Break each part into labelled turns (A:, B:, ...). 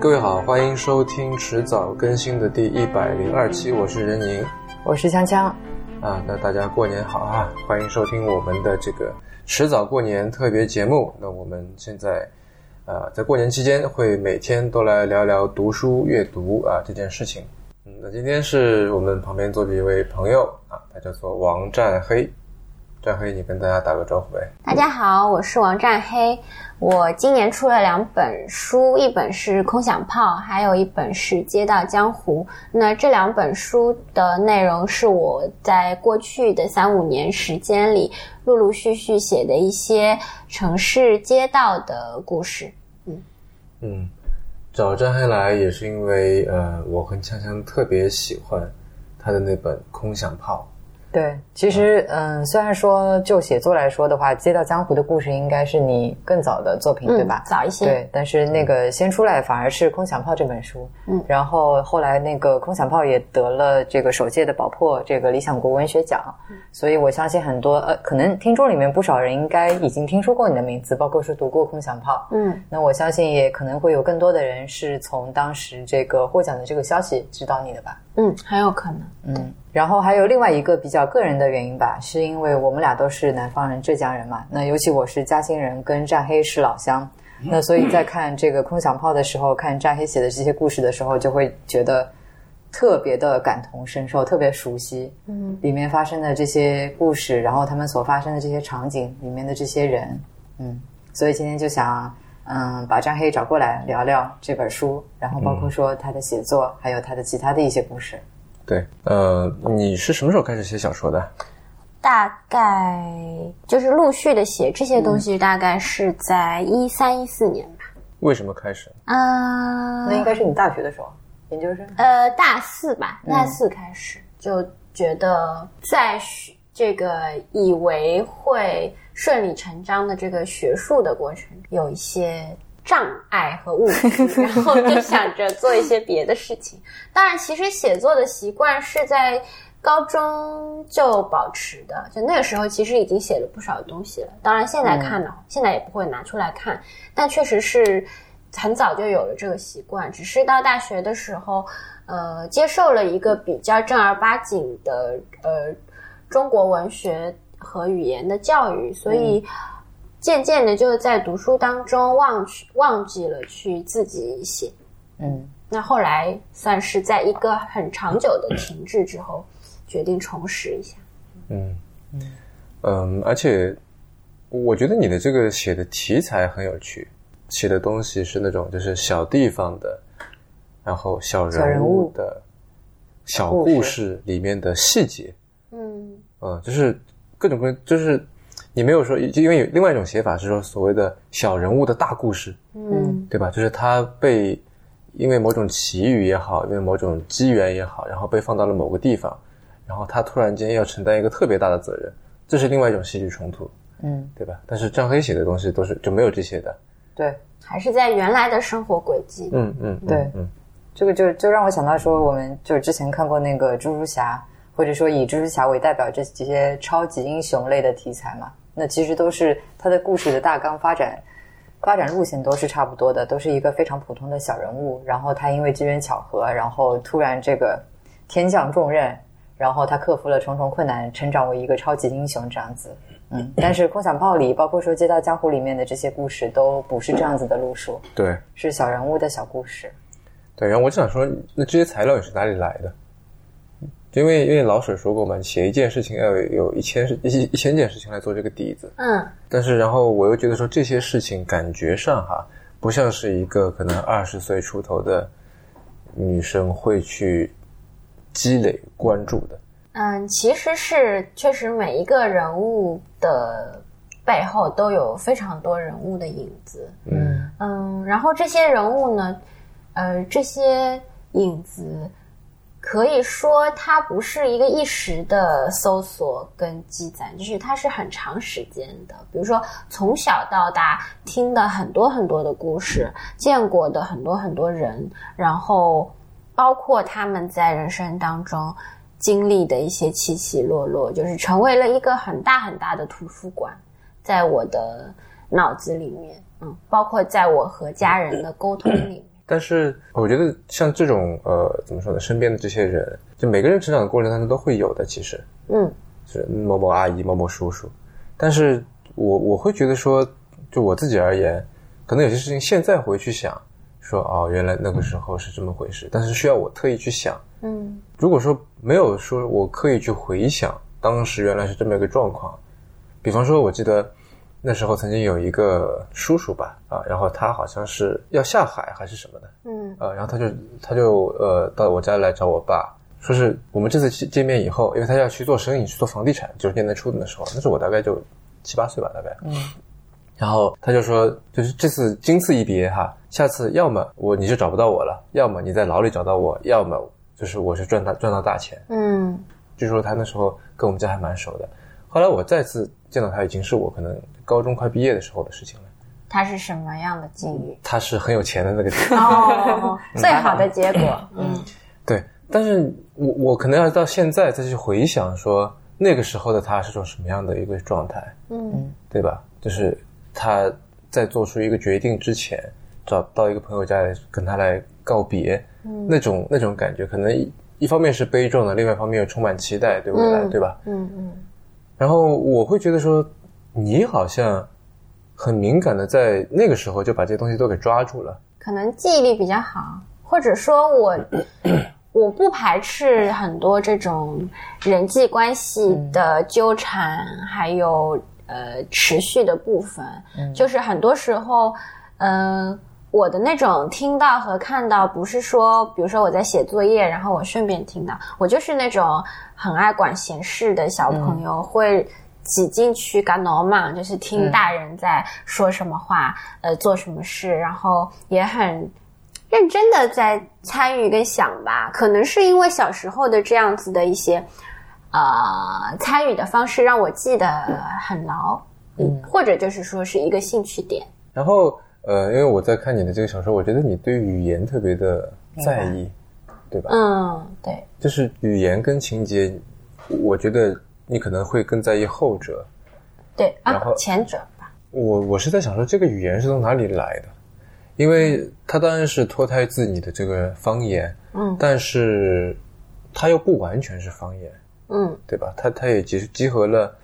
A: 各位好，欢迎收听迟早更新的第一百零二期，我是任宁
B: 我是锵锵。
A: 啊。那大家过年好啊！欢迎收听我们的这个迟早过年特别节目。那我们现在啊，在过年期间会每天都来聊聊读书阅读啊这件事情。嗯，那今天是我们旁边坐着一位朋友啊，他叫做王占黑。占黑，你跟大家打个招呼呗。
C: 大家好，我是王战黑。我今年出了两本书，一本是《空想炮》，还有一本是《街道江湖》。那这两本书的内容是我在过去的三五年时间里陆陆续续写的一些城市街道的故事。嗯
A: 嗯，找战黑来也是因为呃，我和锵锵特别喜欢他的那本《空想炮》。
B: 对，其实嗯，虽然说就写作来说的话，《街道江湖》的故事应该是你更早的作品，对吧？
C: 早一些。
B: 对，但是那个先出来反而是《空想炮》这本书。嗯，然后后来那个《空想炮》也得了这个首届的宝珀这个理想国文学奖，所以我相信很多呃，可能听众里面不少人应该已经听说过你的名字，包括是读过《空想炮》。嗯，那我相信也可能会有更多的人是从当时这个获奖的这个消息知道你的吧。
C: 嗯，很有可能。
B: 嗯，然后还有另外一个比较个人的原因吧，是因为我们俩都是南方人，浙江人嘛。那尤其我是嘉兴人，跟战黑是老乡。那所以在看这个空想炮的时候，看战黑写的这些故事的时候，就会觉得特别的感同身受，特别熟悉。嗯，里面发生的这些故事，然后他们所发生的这些场景，里面的这些人，嗯，所以今天就想。嗯，把张黑找过来聊聊这本书，然后包括说他的写作，还有他的其他的一些故事。
A: 对，呃，你是什么时候开始写小说的？
C: 大概就是陆续的写这些东西，大概是在一三一四年吧。
A: 为什么开始？
B: 啊，那应该是你大学的时候，研究生？
C: 呃，大四吧，大四开始就觉得在学这个以为会。顺理成章的这个学术的过程有一些障碍和误区，然后就 想着做一些别的事情。当然，其实写作的习惯是在高中就保持的，就那个时候其实已经写了不少东西了。当然，现在看呢，现在也不会拿出来看，但确实是很早就有了这个习惯。只是到大学的时候，呃，接受了一个比较正儿八经的呃中国文学。和语言的教育，所以渐渐的就在读书当中忘去忘记了去自己写。嗯，那后来算是在一个很长久的停滞之后，决定重拾一下。
A: 嗯嗯嗯，而且我觉得你的这个写的题材很有趣，写的东西是那种就是小地方的，然后小人物的小故事里面的细节。嗯嗯，就是。各种各就是你没有说，就因为有另外一种写法是说所谓的小人物的大故事，嗯，对吧？就是他被因为某种奇遇也好，因为某种机缘也好，然后被放到了某个地方，然后他突然间要承担一个特别大的责任，这是另外一种戏剧冲突，嗯，对吧？但是张黑写的东西都是就没有这些的，
B: 对，
C: 还是在原来的生活轨迹，
B: 嗯嗯，对，嗯，这个就就让我想到说，我们就之前看过那个蜘蛛侠。或者说以蜘蛛侠为代表这这些超级英雄类的题材嘛，那其实都是他的故事的大纲发展发展路线都是差不多的，都是一个非常普通的小人物，然后他因为机缘巧合，然后突然这个天降重任，然后他克服了重重困难，成长为一个超级英雄这样子。嗯，但是《空想炮》里，包括说《街道江湖》里面的这些故事都不是这样子的路数，
A: 对，
B: 是小人物的小故事。
A: 对，然后我就想说，那这些材料也是哪里来的？因为因为老舍说过嘛，写一件事情要有有一千事一一千件事情来做这个底子。嗯。但是然后我又觉得说这些事情感觉上哈，不像是一个可能二十岁出头的女生会去积累关注的。
C: 嗯，其实是确实每一个人物的背后都有非常多人物的影子。嗯嗯，然后这些人物呢，呃，这些影子。可以说，它不是一个一时的搜索跟积攒，就是它是很长时间的。比如说，从小到大听的很多很多的故事，见过的很多很多人，然后包括他们在人生当中经历的一些起起落落，就是成为了一个很大很大的图书馆，在我的脑子里面，嗯，包括在我和家人的沟通里面。
A: 但是我觉得像这种呃，怎么说呢？身边的这些人，就每个人成长的过程当中都会有的，其实，
C: 嗯，
A: 是某某阿姨、某某叔叔。但是我我会觉得说，就我自己而言，可能有些事情现在回去想，说哦，原来那个时候是这么回事，但是需要我特意去想。
C: 嗯，
A: 如果说没有说我刻意去回想当时原来是这么一个状况，比方说，我记得那时候曾经有一个叔叔吧，啊，然后他好像是要下海还是什么的，
C: 嗯，
A: 呃，然后他就他就呃到我家来找我爸，说是我们这次见见面以后，因为他要去做生意，去做房地产，九十年代初的那时候，那是我大概就七八岁吧，大概，嗯，然后他就说，就是这次今次一别哈，下次要么我你就找不到我了，要么你在牢里找到我，要么就是我是赚大赚到大钱，
C: 嗯，
A: 据说他那时候跟我们家还蛮熟的。后来我再次见到他，已经是我可能高中快毕业的时候的事情了。
C: 他是什么样的境遇？
A: 他是很有钱的那个
C: 最好的结果，嗯
A: 对。但是我我可能要到现在再去回想，说那个时候的他是种什么样的一个状态，
C: 嗯
A: 对吧？就是他在做出一个决定之前，找到一个朋友家来跟他来告别，那种那种感觉，可能一一方面是悲壮的，另外一方面又充满期待对未来，
C: 嗯
A: 对吧？
C: 嗯嗯
A: 然后我会觉得说，你好像很敏感的在那个时候就把这些东西都给抓住了。
C: 可能记忆力比较好，或者说我 我不排斥很多这种人际关系的纠缠，还有呃持续的部分，就是很多时候，呃。我的那种听到和看到，不是说，比如说我在写作业，然后我顺便听到，我就是那种很爱管闲事的小朋友，会挤进去干挠嘛，就是听大人在说什么话，呃，做什么事，然后也很认真的在参与跟想吧。可能是因为小时候的这样子的一些呃参与的方式，让我记得很牢，嗯，或者就是说是一个兴趣点。
A: 然后呃，因为我在看你的这个小说，我觉得你对语言特别的在意，对吧？
C: 嗯，对，
A: 就是语言跟情节，我觉得你可能会更在意后者。
C: 对啊
A: 然后，
C: 前者吧，
A: 我我是在想说，这个语言是从哪里来的？因为它当然是脱胎自你的这个方言，
C: 嗯
A: 但是它又不完全是方言，
C: 嗯
A: 对吧？它它也集集合了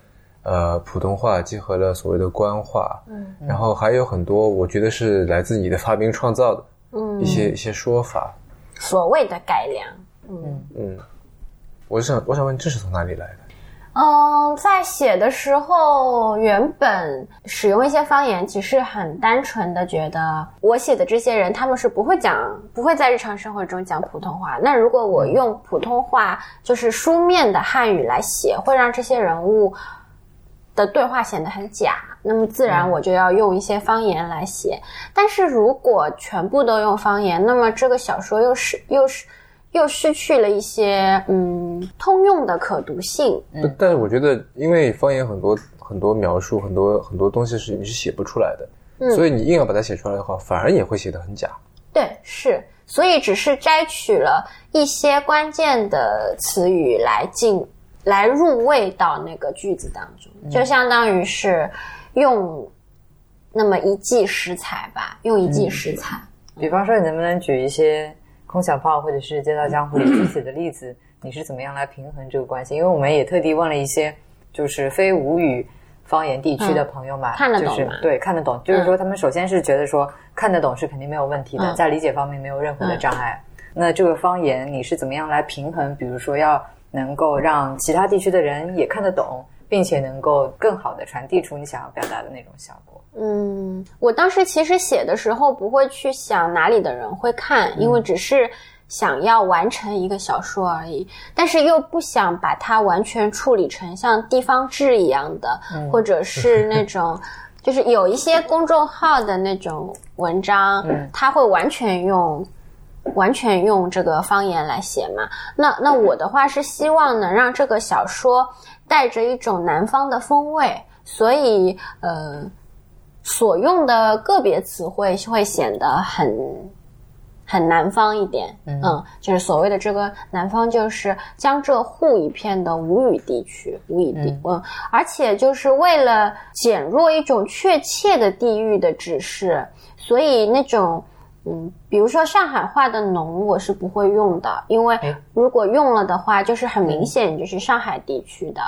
A: 呃普通话，结合了所谓的官话，
C: 嗯，
A: 然后还有很多我觉得是来自你的发明创造的
C: 嗯
A: 一些、一些说法。
C: 所谓的改良。嗯
A: 嗯，我想我想问，这是从哪里来的？
C: 嗯，在写的时候，原本使用一些方言，其实很单纯的觉得我写的这些人他们是不会讲，不会在日常生活中讲普通话。那如果我用普通话，就是书面的汉语来写，会让这些人物的对话显得很假。那么自然我就要用一些方言来写。但是如果全部都用方言，那么这个小说又是又是。又失去了一些嗯通用的可读性，
A: 不但是我觉得，因为方言很多很多描述，很多很多东西是你是写不出来的，
C: 嗯
A: 所以你硬要把它写出来的话，反而也会写得很假。
C: 对，是，所以只是摘取了一些关键的词语来进来入味到那个句子当中，就相当于是用那么一剂食材吧，用一剂食材。
B: 比方说，你能不能举一些空想炮或者是街道江湖里具体的例子？你是怎么样来平衡这个关系？因为我们也特地问了一些就是非吴语方言地区的朋友嘛，
C: 嗯看得懂
B: 就是
C: 吗
B: 对看得懂，就是说他们首先是觉得说看得懂是肯定没有问题的，
C: 嗯
B: 在理解方面没有任何的障碍。那这个方言你是怎么样来平衡？比如说要能够让其他地区的人也看得懂，并且能够更好的传递出你想要表达的那种效果。
C: 嗯，我当时其实写的时候不会去想哪里的人会看，因为只是想要完成一个小说而已，但是又不想把它完全处理成像地方志一样的，或者是那种。就是有一些公众号的那种文章，它会完全用完全用这个方言来写嘛。那那我的话是希望能让这个小说带着一种南方的风味，所以呃。所用的个别词汇会显得很很南方一点，嗯，就是所谓的这个南方，就是江浙沪一片的吴语地区，吴语地，嗯，而且就是为了减弱一种确切的地域的指示，所以那种嗯，比如说上海话的“浓”，我是不会用的，因为如果用了的话，就是很明显就是上海地区的。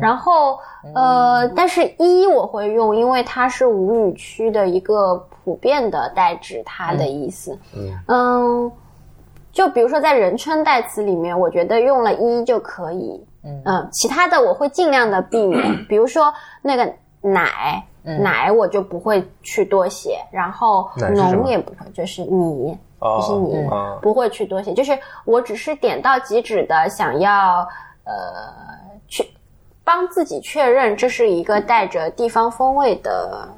C: 然后呃，但是“一”我会用，因为它是吴语区的一个普遍的代指它的意思。嗯，就比如说在人称代词里面，我觉得用了一就可以。嗯，其他的我会尽量的避免，比如说那个奶。奶我就不会去多写，然后浓也不会，就是你，就是你不会去多写，就是我只是点到即止的想要呃去帮自己确认这是一个带着地方风味的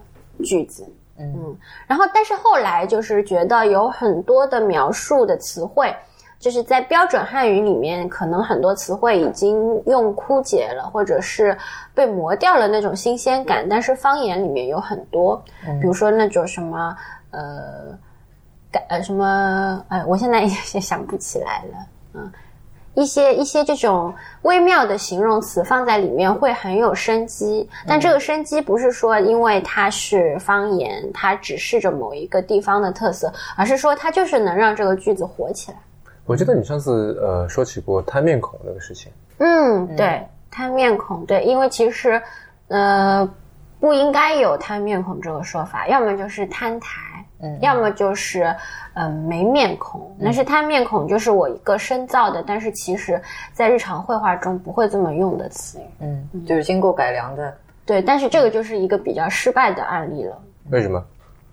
C: 句子，嗯，然后但是后来就是觉得有很多的描述的词汇。就是在标准汉语里面，可能很多词汇已经用枯竭了，或者是被磨掉了那种新鲜感。但是方言里面有很多，比如说那种什么呃，呃什么哎，我现在 也想不起来了。嗯，一些一些这种微妙的形容词放在里面会很有生机。但这个生机不是说因为它是方言，它指示着某一个地方的特色，而是说它就是能让这个句子活起来。
A: 我记得你上次呃说起过摊面孔那个事情。
C: 嗯，对，摊面孔，对，因为其实呃不应该有摊面孔这个说法，要么就是摊台，嗯，要么就是嗯没面孔。那是摊面孔就是我一个深造的，但是其实在日常绘画中不会这么用的词语。
B: 嗯，就是经过改良的。
C: 对，但是这个就是一个比较失败的案例了。
A: 为什么？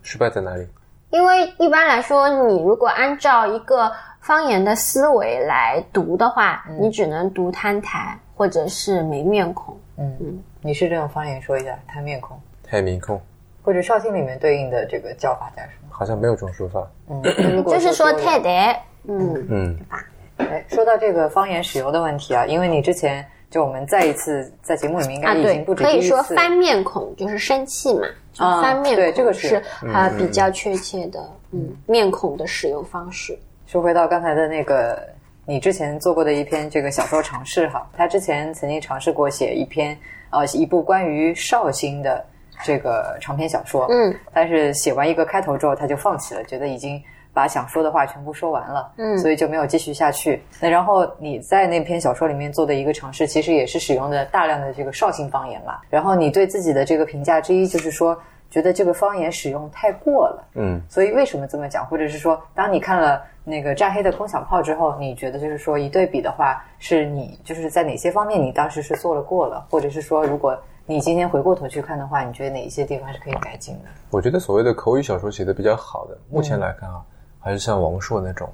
A: 失败在哪里？
C: 因为一般来说，你如果按照一个方言的思维来读的话，你只能读摊台或者是没面孔。
B: 嗯嗯，你是这种方言说一下摊面孔、
A: 摊面孔，
B: 或者绍兴里面对应的这个叫法叫什么？
A: 好像没有这种说法。
C: 嗯，就是说太台。嗯嗯，对吧？
B: 哎，说到这个方言使用的问题啊，因为你之前就我们再一次在节目里面应该已经不止
C: 可以说翻面孔就是生气嘛，翻面孔
B: 对这个是
C: 它比较确切的嗯面孔的使用方式。
B: 说回到刚才的那个，你之前做过的一篇这个小说尝试哈，他之前曾经尝试过写一篇呃一部关于绍兴的这个长篇小说，嗯，但是写完一个开头之后他就放弃了，觉得已经把想说的话全部说完了，嗯，所以就没有继续下去。那然后你在那篇小说里面做的一个尝试，其实也是使用的大量的这个绍兴方言嘛。然后你对自己的这个评价之一就是说，觉得这个方言使用太过了，嗯，所以为什么这么讲？或者是说，当你看了。那个炸黑的空想炮之后，你觉得就是说一对比的话，是你就是在哪些方面你当时是做了过了，或者是说如果你今天回过头去看的话，你觉得哪一些地方是可以改进的？
A: 我觉得所谓的口语小说写的比较好的，目前来看啊，还是像王朔那种，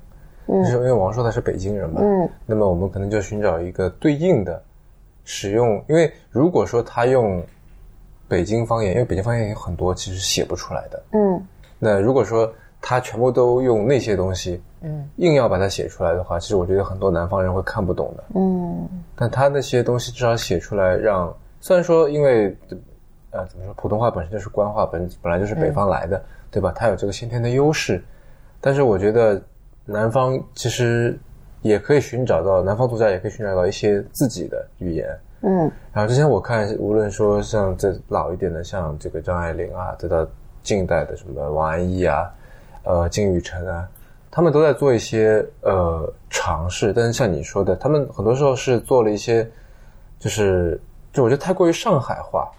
A: 就是因为王朔他是北京人嘛，嗯，那么我们可能就寻找一个对应的使用，因为如果说他用北京方言，因为北京方言有很多其实写不出来的，嗯，那如果说。他全部都用那些东西，嗯，硬要把它写出来的话，其实我觉得很多南方人会看不懂的，嗯。但他那些东西至少写出来，让虽然说因为，呃，怎么说，普通话本身就是官话，本本来就是北方来的，对吧？他有这个先天的优势，但是我觉得南方其实也可以寻找到，南方作家也可以寻找到一些自己的语言，嗯。然后之前我看，无论说像这老一点的，像这个张爱玲啊，再到近代的什么王安忆啊。呃，金宇澄啊，他们都在做一些呃尝试，但是像你说的，他们很多时候是做了一些，就是就我觉得太过于上海话，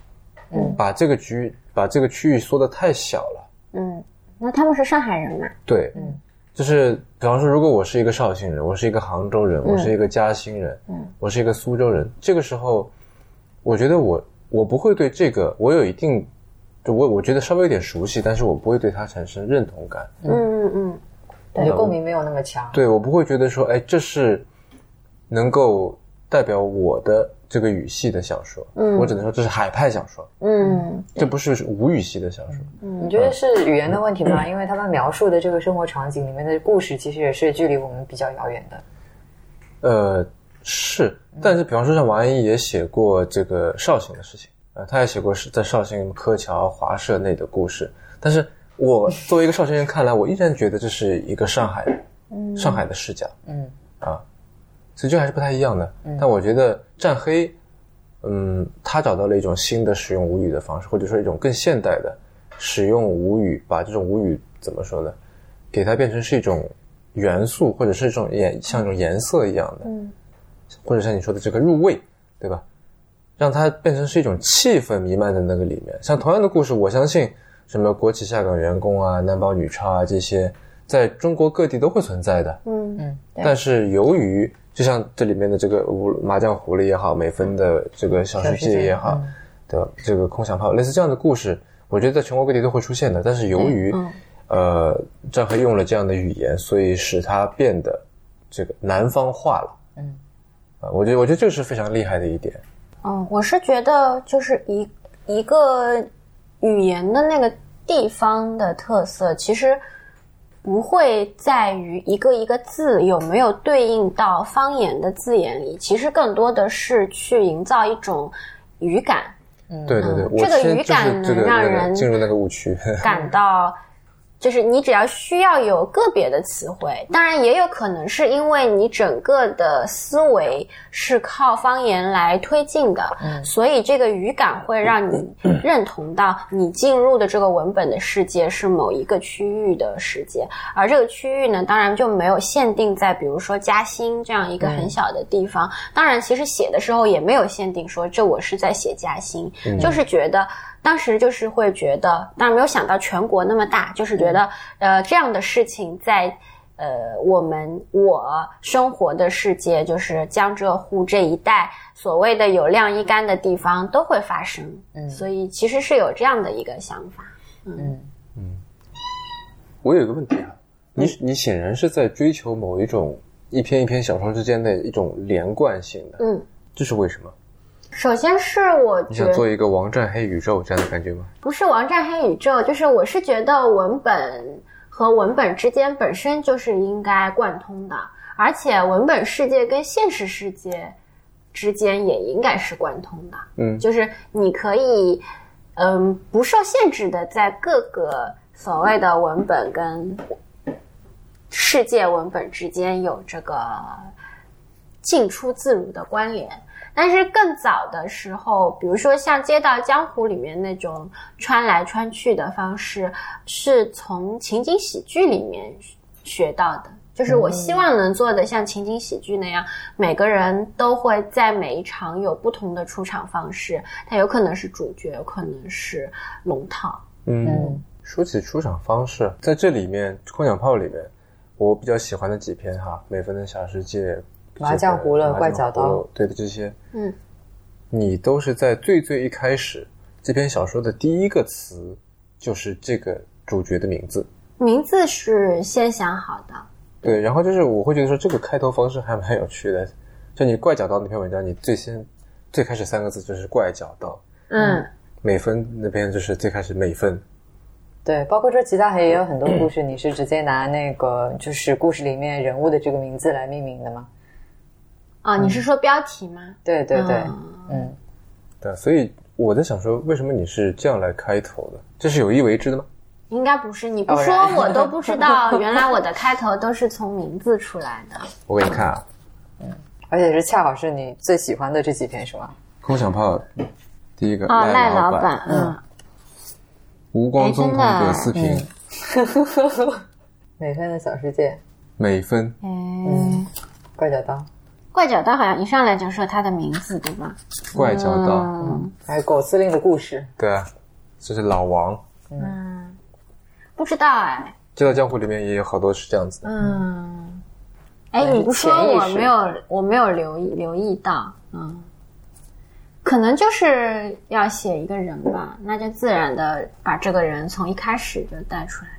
A: 嗯，把这个局把这个区域缩的太小了，
C: 嗯，那他们是上海人嘛？
A: 对，嗯，就是比方说，如果我是一个绍兴人，我是一个杭州人，我是一个嘉兴人，嗯，我是一个苏州人，这个时候，我觉得我我不会对这个我有一定。就我我觉得稍微有点熟悉，但是我不会对它产生认同感。嗯嗯
B: 嗯，感觉共鸣没有那么强。
A: 对我不会觉得说，哎，这是能够代表我的这个语系的小说。嗯，我只能说这是海派小说。嗯，这不是无语系的小说。
B: 嗯，你觉得是语言的问题吗？因为他们描述的这个生活场景里面的故事，其实也是距离我们比较遥远的。
A: 呃，是，但是比方说像王安忆也写过这个绍兴的事情。呃，他也写过是在绍兴柯桥华社内的故事，但是我 作为一个绍兴人看来，我依然觉得这是一个上海，上海的视角，嗯啊，所以这还是不太一样的。但我觉得战黑，嗯，他找到了一种新的使用吴语的方式，或者说一种更现代的使用吴语，把这种吴语怎么说呢？给它变成是一种元素，或者是一种颜像一种颜色一样的，
C: 嗯
A: 或者像你说的这个入味，对吧？让它变成是一种气氛弥漫在那个里面。像同样的故事，我相信什么国企下岗员工啊、男保女超啊这些，在中国各地都会存在的。
C: 嗯
B: 嗯，
A: 但是由于就像这里面的这个无麻将狐狸也好，美分的这个小世界也好，
B: 嗯
A: 对吧？这个空想炮类似这样的故事，我觉得在全国各地都会出现的。但是由于、
C: 嗯
A: 呃张黑用了这样的语言，所以使它变得这个南方化了。
B: 嗯，
A: 啊，我觉得我觉得这是非常厉害的一点。
C: 嗯，我是觉得就是一一个语言的那个地方的特色，其实不会在于一个一个字有没有对应到方言的字眼里，其实更多的是去营造一种语感，
A: 对对对，我
C: 嗯这个语感能让人
A: 进入那个误区。
C: 感到。就是你只要需要有个别的词汇，当然也有可能是因为你整个的思维是靠方言来推进的，所以这个语感会让你 认同到你进入的这个文本的世界是某一个区域的世界，而这个区域呢，当然就没有限定在比如说嘉兴这样一个很小的地方。当然，其实写的时候也没有限定说这我是在写嘉兴，就是觉得。当时就是会觉得，当然没有想到全国那么大，就是觉得，呃，这样的事情在呃我们我生活的世界，就是江浙沪这一带所谓的有晾衣杆的地方都会发生，嗯，所以其实是有这样的一个想法，
B: 嗯。
A: 我有一个问题啊，你你显然是在追求某一种一篇一篇小说之间的一种连贯性的，
C: 嗯，
A: 这是为什么？
C: 首先是我
A: 你想做一个王战黑宇宙这样的感觉吗？
C: 不是王战黑宇宙，就是我是觉得文本和文本之间本身就是应该贯通的，而且文本世界跟现实世界之间也应该是贯通的。
A: 嗯
C: 就是你可以，嗯，不受限制的在各个所谓的文本跟世界文本之间有这个进出自如的关联。但是更早的时候，比如说像《街道江湖》里面那种穿来穿去的方式，是从情景喜剧里面学到的。就是我希望能做的像情景喜剧那样，每个人都会在每一场有不同的出场方式，它有可能是主角，有可能是龙套。
A: 嗯
B: 嗯
A: 说起出场方式，在这里面《空想炮》里面，我比较喜欢的几篇哈，《美分的小世界》、
B: 麻将胡了怪脚刀
A: 对的这些，
C: 嗯，
A: 你都是在最最一开始这篇小说的第一个词就是这个主角的名字，
C: 名字是先想好的，
A: 对，然后就是我会觉得说这个开头方式还蛮有趣的，就你怪脚刀那篇文章，你最先最开始三个字就是怪脚刀，
C: 嗯。
A: 美分那边就是最开始美分，
B: 对，包括说其他黑也有很多故事，你是直接拿那个就是故事里面人物的这个名字来命名的吗？
C: 啊，你是说标题吗？
B: 对对对，
C: 嗯。
B: 嗯，
A: 对，所以我在想说，为什么你是这样来开头的？这是有意为之的吗？
C: 应该不是，你不说我都不知道，原来我的开头都是从名字出来的。
A: 我给你看啊，嗯。
B: 而且是恰好是你最喜欢的这几篇是吗？
A: 空想炮第一个
C: 哦，赖
A: 老
C: 老板，嗯，
A: 吴光宗
C: 的
A: 葛思平，
B: 美分的小世界，
A: 美分，
C: 哎，
B: 怪脚刀，
C: 怪脚刀好像一上来就说他的名字，对吧？
A: 怪脚刀，
C: 嗯。
B: 还有狗司令的故事，
A: 对啊，这是老王。
C: 嗯，不知道哎，
A: 这道江湖里面也有好多是这样子的。
C: 嗯，哎，
B: 嗯
C: 你不说我没有，我没有留意留意到，嗯，可能就是要写一个人吧，那就自然的把这个人从一开始就带出来，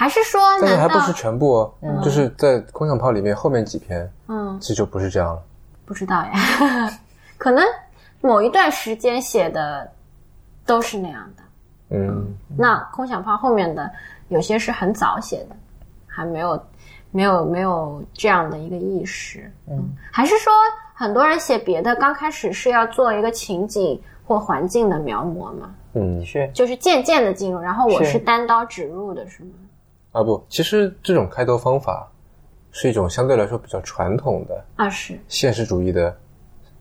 C: 还是说
A: 但是还不是全部哦，就是在空想炮里面后面几篇，
C: 嗯。
A: 其实就不是这样了。
C: 不知道呀，可能某一段时间写的都是那样的。
A: 嗯，
C: 那空想炮后面的有些是很早写的，还没有没有没有这样的一个意识。嗯，还是说很多人写别的，刚开始是要做一个情景或环境的描摹嘛，
A: 嗯。
B: 是。
C: 就是渐渐的进入，然后我
B: 是。
C: 是单刀直入的，是吗？
A: 啊不，其实这种开头方法是一种相对来说比较传统的
C: 啊，是
A: 现实主义的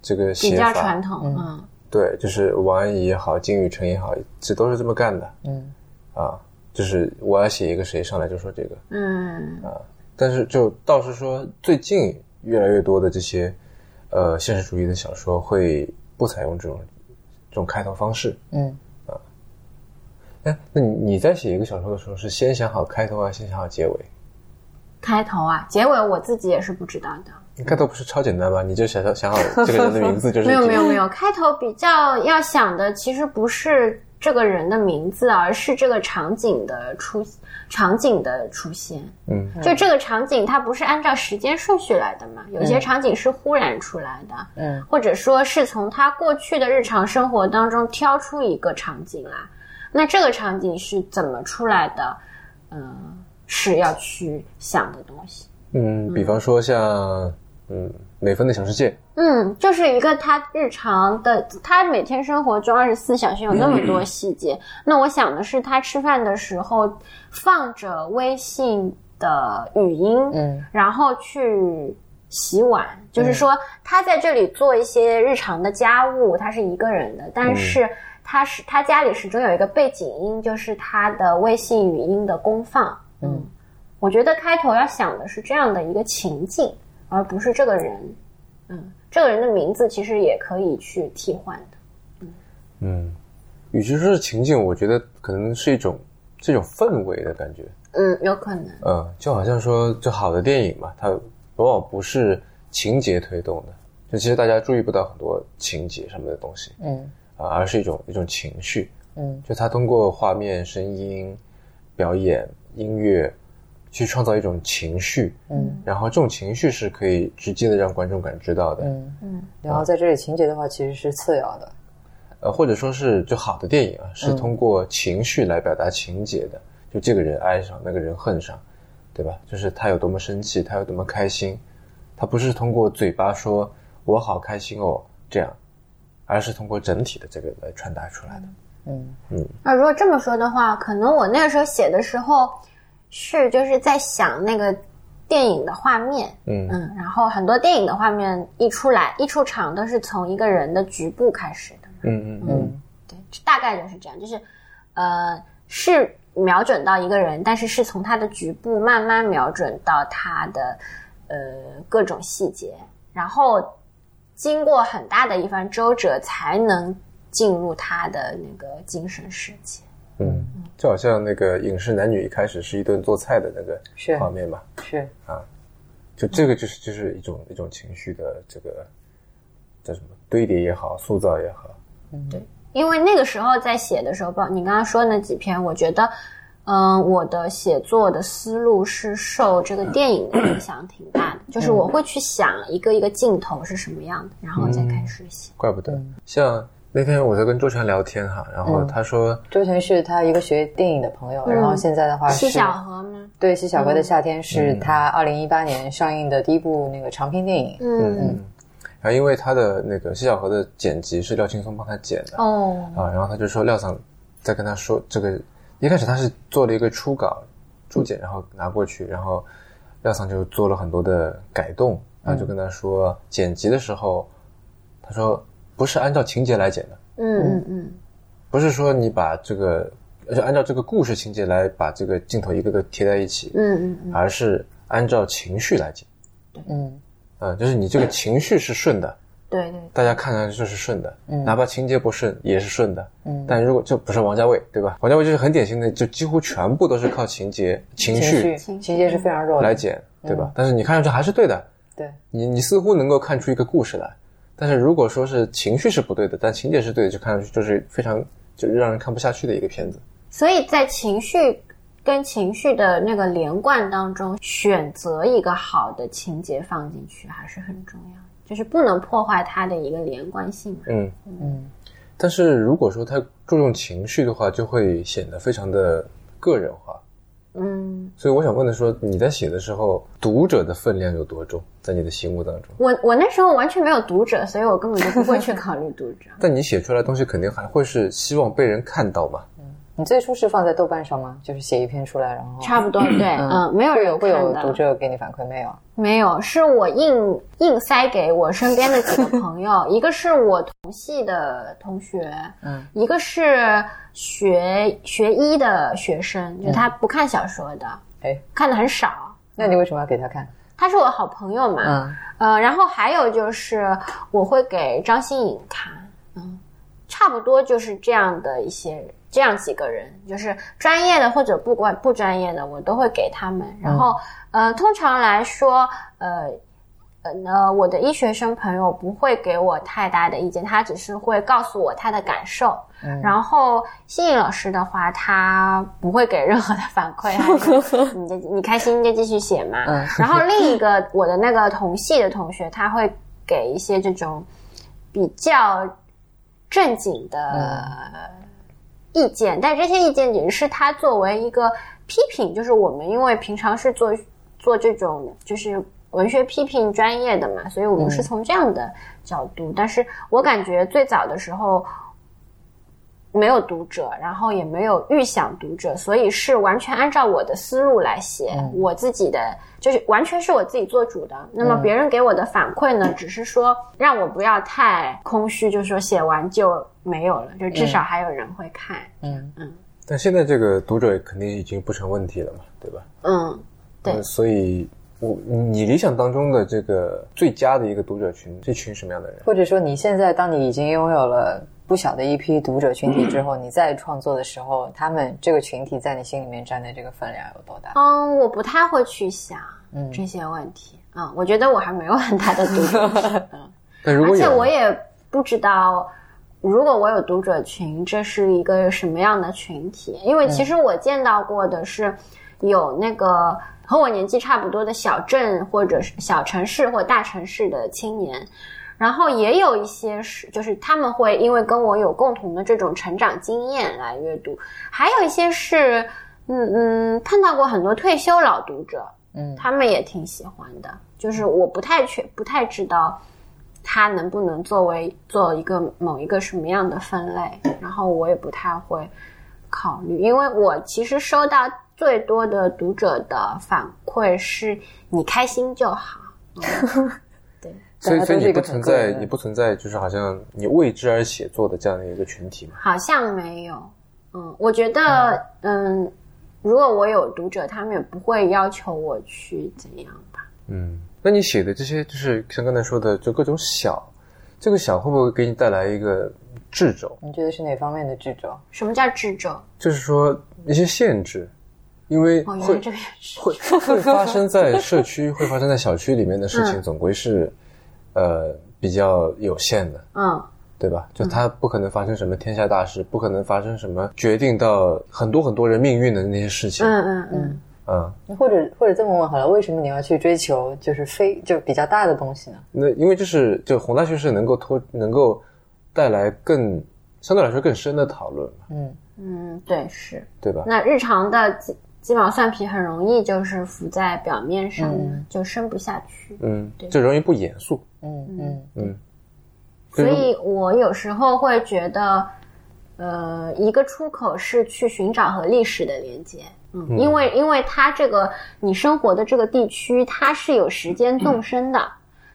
A: 这个
C: 比
A: 写
C: 较传
A: 法。
C: 统，嗯
A: 对，就是王安忆也好，金宇澄也好，这都是这么干的
B: 嗯
A: 啊。就是我要写一个谁上来就说这个，
C: 嗯啊
A: 但是就倒是说最近越来越多的这些呃现实主义的小说会不采用这种这种开头方式。
B: 嗯，
A: 哎，那你你在写一个小说的时候是先想好开头啊，先想好结尾？
C: 开头啊，结尾我自己也是不知道的。
A: 你开头不是超简单吗？你就想想想好这个人的名字就是
C: 没有没有没有，开头比较要想的其实不是这个人的名字，而是这个场景的出场景的出现。
A: 嗯
C: 就这个场景，它不是按照时间顺序来的嘛？有些场景是忽然出来的，
B: 嗯，
C: 或者说是从他过去的日常生活当中挑出一个场景来。那这个场景是怎么出来的？嗯、是要去想的东西。
A: 嗯，比方说像嗯美芬的小世界，
C: 嗯，就是一个他日常的，他每天生活中二十四小时有那么多细节。那我想的是，他吃饭的时候放着微信的语音，
B: 嗯，
C: 然后去洗碗，就是说他在这里做一些日常的家务，他是一个人的，但是他是他家里始终有一个背景音，就是他的微信语音的公放。嗯，我觉得开头要想的是这样的一个情境，而不是这个人。嗯，这个人的名字其实也可以去替换的。
A: 嗯，与其说是情境，我觉得可能是一种这种氛围的感觉。
C: 嗯，有可能。
A: 嗯，就好像说，就好的电影嘛，它往往不是情节推动的，就其实大家注意不到很多情节上面的东西
B: 嗯
A: 啊，而是一种一种情绪。
B: 嗯
A: 就他通过画面、声音、表演、音乐去创造一种情绪，
B: 嗯
A: 然后这种情绪是可以直接的让观众感知到的。
B: 嗯
C: 嗯
B: 然后在这里情节的话其实是次要的。
A: 呃，或者说是就好的电影啊，是通过情绪来表达情节的。就这个人哀伤，那个人恨上，对吧？就是他有多么生气，他有多么开心，他不是通过嘴巴说“我好开心哦”这样，而是通过整体的这个来传达出来的。
B: 嗯。嗯。
C: 那如果这么说的话，可能我那个时候写的时候是就是在想那个电影的画面，
A: 嗯。
C: 嗯，然后很多电影的画面一出来一出场都是从一个人的局部开始的，
A: 嗯嗯嗯。
B: 嗯
C: 对，大概就是这样，就是呃是瞄准到一个人，但是是从他的局部慢慢瞄准到他的呃各种细节，然后经过很大的一番周折，才能进入他的那个精神世界。
A: 嗯，就好像那个影视男女一开始是一顿做菜的那个画面嘛，
B: 是啊
A: 就这个就是就是一种一种情绪的这个叫什么堆叠也好，塑造也好。
C: 嗯，对因为那个时候在写的时候，包你刚刚说那几篇，我觉得，嗯、我的写作的思路是受这个电影的影响挺大的，就是我会去想一个一个镜头是什么样的，然后再开始写。
A: 怪不得，像那天我在跟周全聊天哈，然后他说，
B: 周全是他一个学电影的朋友，然后现在的话是
C: 小河吗？
B: 对西小河的夏天是他二零一八年上映的第一部那个长篇电影。
C: 嗯，
A: 然后因为他的那个西小河的剪辑是廖青松帮他剪的
C: 哦，
A: 啊，然后他就说廖桑在跟他说这个，一开始他是做了一个初稿注解，然后拿过去，然后廖桑就做了很多的改动，然后就跟他说剪辑的时候，他说不是按照情节来剪的。
C: 嗯嗯嗯，
A: 不是说你把这个，而是按照这个故事情节来把这个镜头一个个贴在一起，
C: 嗯嗯嗯，
A: 而是按照情绪来剪。
B: 嗯
A: 嗯，就是你这个情绪是顺的，
C: 对对，
A: 大家看上去就是顺的，嗯哪怕情节不顺也是顺的。
B: 嗯
A: 但如果就不是王家卫，对吧？王家卫就是很典型的，就几乎全部都是靠情节、情
B: 情
A: 绪
B: 绪情节是非常弱的。
A: 来剪，对吧？但是你看上去还是对的，
B: 对，
A: 你你似乎能够看出一个故事来。但是如果说是情绪是不对的，但情节是对的，就看上去就是非常就让人看不下去的一个片子。
C: 所以在情绪跟情绪的那个连贯当中，选择一个好的情节放进去还是很重要，就是不能破坏它的一个连贯性嘛。
A: 嗯
B: 嗯
A: 但是如果说他注重情绪的话，就会显得非常的个人化。
C: 嗯，
A: 所以我想问的说，你在写的时候，读者的分量有多重，在你的心目当中？
C: 我我那时候完全没有读者，所以我根本就不会去考虑读者。
A: 但你写出来的东西肯定还会是希望被人看到嘛？
B: 你最初是放在豆瓣上吗？就是写一篇出来，然后
C: 差不多对，嗯，没有人
B: 会有读者给你反馈没有？
C: 没有，是我硬硬塞给我身边的几个朋友，一个是我同系的同学，
B: 嗯，
C: 一个是学学医的学生，就他不看小说的，
B: 哎，
C: 看的很少。
B: 那你为什么要给他看？
C: 他是我好朋友嘛，
B: 嗯
C: 呃，然后还有就是我会给张馨颖看，嗯，差不多就是这样的一些这样几个人，就是专业的或者不管不专业的，我都会给他们。然后，呃，通常来说，呃。呃，那我的医学生朋友不会给我太大的意见，他只是会告诉我他的感受。然后心颖老师的话，他不会给任何的反馈，他 你就你开心就继续写嘛。然后另一个我的那个同系的同学，他会给一些这种比较正经的意见，但这些意见也是他作为一个批评，就是我们因为平常是做做这种就是。文学批评专业的嘛，所以我们是从这样的角度。但是我感觉最早的时候没有读者，然后也没有预想读者，所以是完全按照我的思路来写，我自己的就是完全是我自己做主的。那么别人给我的反馈呢，只是说让我不要太空虚，就是说写完就没有了，就至少还有人会看。
B: 嗯
C: 嗯。
A: 但现在这个读者肯定已经不成问题了嘛，对吧？
C: 嗯，对。
A: 所以。我你理想当中的这个最佳的一个读者群，这群什么样的人？
B: 或者说你现在当你已经拥有了不小的一批读者群体之后，你再创作的时候，他们这个群体在你心里面占的这个分量有多大？
C: 嗯，我不太会去想这些问题。嗯，我觉得我还没有很大的读者群。嗯，而且我也不知道，如果我有读者群，这是一个什么样的群体？因为其实我见到过的是有那个。和我年纪差不多的小镇或者是小城市或大城市的青年，然后也有一些是，就是他们会因为跟我有共同的这种成长经验来阅读，还有一些是，嗯嗯，碰到过很多退休老读者，嗯，他们也挺喜欢的，就是我不太确不太知道他能不能作为做一个某一个什么样的分类，然后我也不太会考虑，因为我其实收到。最多的读者的反馈是你开心就好，对，
A: 所以所以你不存在，你不存在，就是好像你为之而写作的这样的一个群体吗？
C: 好像没有，嗯，我觉得，嗯，如果我有读者，他们也不会要求我去怎样吧。
A: 嗯，那你写的这些，就是像刚才说的，就各种小，这个小会不会给你带来一个掣肘？
B: 你觉得是哪方面的掣肘？
C: 什么叫掣肘？
A: 就是说一些限制。因为会会 会发生在社区，会发生在小区里面的事情，总归是呃比较有限的，
C: 嗯，
A: 对吧？就它不可能发生什么天下大事，不可能发生什么决定到很多很多人命运的那些事情，
C: 嗯嗯嗯
A: 嗯。
B: 或者或者这么问好了，为什么你要去追求就是非就比较大的东西呢？
A: 那因为就是就宏大叙事能够拖能够带来更相对来说更深的讨论
B: 嘛，
C: 嗯嗯，对是，
A: 对吧？
C: 那日常的。鸡鸡毛蒜皮很容易就是浮在表面上，就深不下去。
A: 嗯，对就容易不严肃。
B: 嗯嗯嗯。
C: 所以我有时候会觉得，呃，一个出口是去寻找和历史的连接。嗯，因为因为它这个你生活的这个地区，它是有时间纵深的。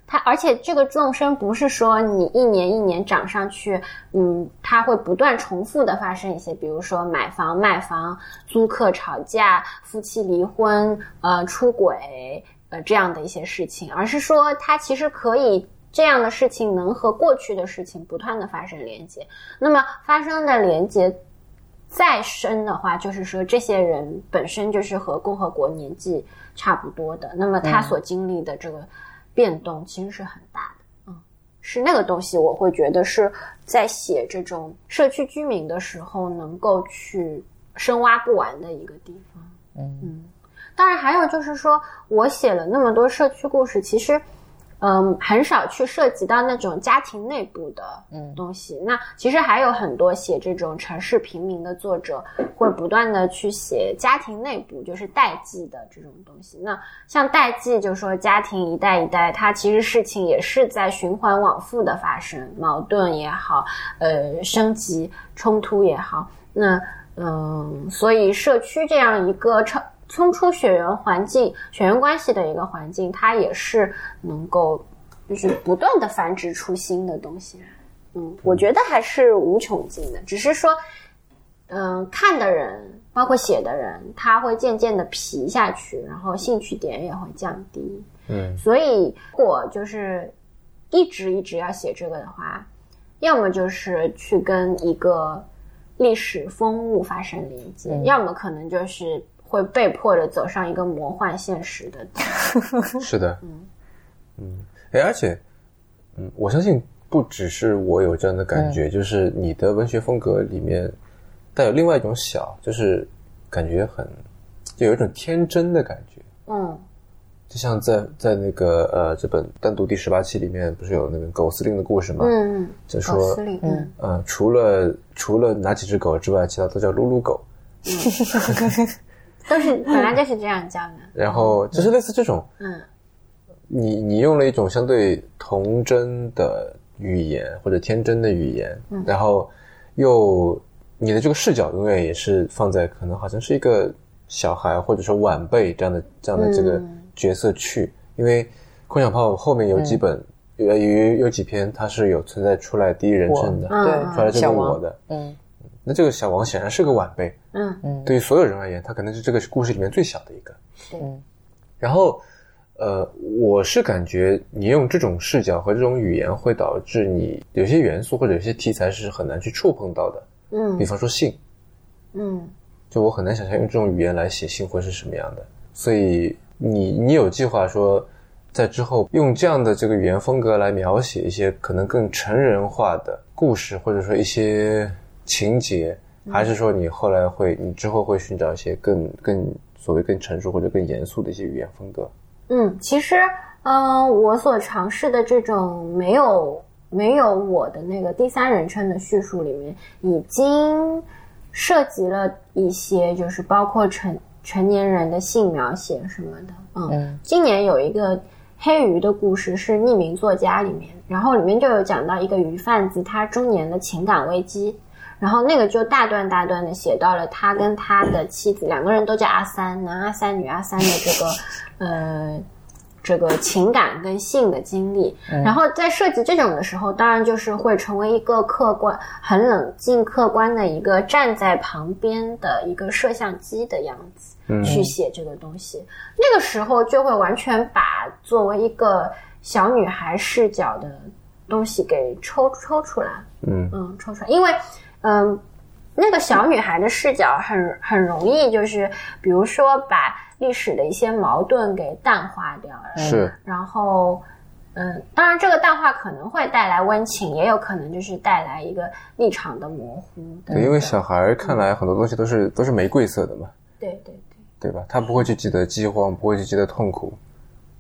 C: 它而且这个纵深不是说你一年一年涨上去，嗯，它会不断重复的发生一些，比如说买房卖房、租客吵架、夫妻离婚、呃出轨，呃这样的一些事情，而是说它其实可以这样的事情能和过去的事情不断的发生连接。那么发生的连接再深的话，就是说这些人本身就是和共和国年纪差不多的，那么他所经历的这个。变动其实是很大的，嗯，是那个东西，我会觉得是在写这种社区居民的时候，能够去深挖不完的一个地方，
B: 嗯
C: 嗯。当然，还有就是说我写了那么多社区故事，其实。嗯，很少去涉及到那种家庭内部的嗯东西。那其实还有很多写这种城市平民的作者，会不断的去写家庭内部，就是代际的这种东西。那像代际，就是说家庭一代一代，它其实事情也是在循环往复的发生，矛盾也好，呃，升级冲突也好。那嗯，所以社区这样一个超。冲出血缘环境、血缘关系的一个环境，它也是能够，就是不断的繁殖出新的东西来。嗯，我觉得还是无穷尽的，只是说，嗯，看的人，包括写的人，他会渐渐的皮下去，然后兴趣点也会降低。
A: 嗯，
C: 所以如果就是一直一直要写这个的话，要么就是去跟一个历史风物发生连接，要么可能就是会被迫的走上一个魔幻现实的。
A: 是的，嗯嗯，哎，而且，嗯，我相信不只是我有这样的感觉，就是你的文学风格里面带有另外一种小，就是感觉很，就有一种天真的感觉。
C: 嗯，
A: 就像在在那个呃这本单独第十八期里面，不是有那个狗司令的故事吗？
C: 嗯，
A: 就说
C: 司令，嗯，
A: 呃，除了除了哪几只狗之外，其他都叫噜噜狗。
C: 都是 本来就是这样叫的。
A: 然后就是类似这种，
C: 嗯，
A: 你你用了一种相对童真的语言或者天真的语言，
C: 嗯。
A: 然后又你的这个视角永远也是放在可能好像是一个小孩或者说晚辈这样的这样的这个
C: 嗯。
A: 角色去，因为空想炮后面有几本、有有有几篇它是有存在出来第一人称的，
C: 嗯
B: 对
A: 出来这个我的，
B: 嗯
A: 那这个小王显然是个晚辈，
C: 嗯
B: 嗯，
A: 对于所有人而言，他可能是这个故事里面最小的一个。
C: 对
B: 嗯
A: 然后，呃，我是感觉你用这种视角和这种语言，会导致你有些元素或者有些题材是很难去触碰到的。
C: 嗯
A: 比方说性，
C: 嗯
A: 就我很难想象用这种语言来写性会是什么样的。所以你你有计划说，在之后用这样的这个语言风格来描写一些可能更成人化的故事，或者说一些情节，还是说你后来会你之后会寻找一些更更所谓更成熟或者更严肃的一些语言风格？
C: 嗯，其实，嗯、我所尝试的这种没有没有我的那个第三人称的叙述里面，已经涉及了一些，就是包括成成年人的性描写什么的。嗯，
B: 嗯
C: 今年有一个黑鱼的故事是匿名作家里面，然后里面就有讲到一个鱼贩子他中年的情感危机。然后那个就大段大段的写到了他跟他的妻子两个人都叫阿三，男阿三女阿三的这个呃这个情感跟性的经历。然后在设计这种的时候，当然就是会成为一个客观、很冷静、客观的一个站在旁边的一个摄像机的样子。去写这个东西，那个时候就会完全把作为一个小女孩视角的东西给抽抽出来，
A: 嗯
C: 嗯，抽出来，因为嗯，那个小女孩的视角很很容易就是，比如说把历史的一些矛盾给淡化掉了，
A: 是，
C: 然后。嗯，当然，这个淡化可能会带来温情，也有可能就是带来一个立场的模糊。
A: 对，因为小孩儿看来很多东西都是都是玫瑰色的嘛，
C: 对对对，
A: 对吧？他不会去记得饥荒，不会去记得痛苦，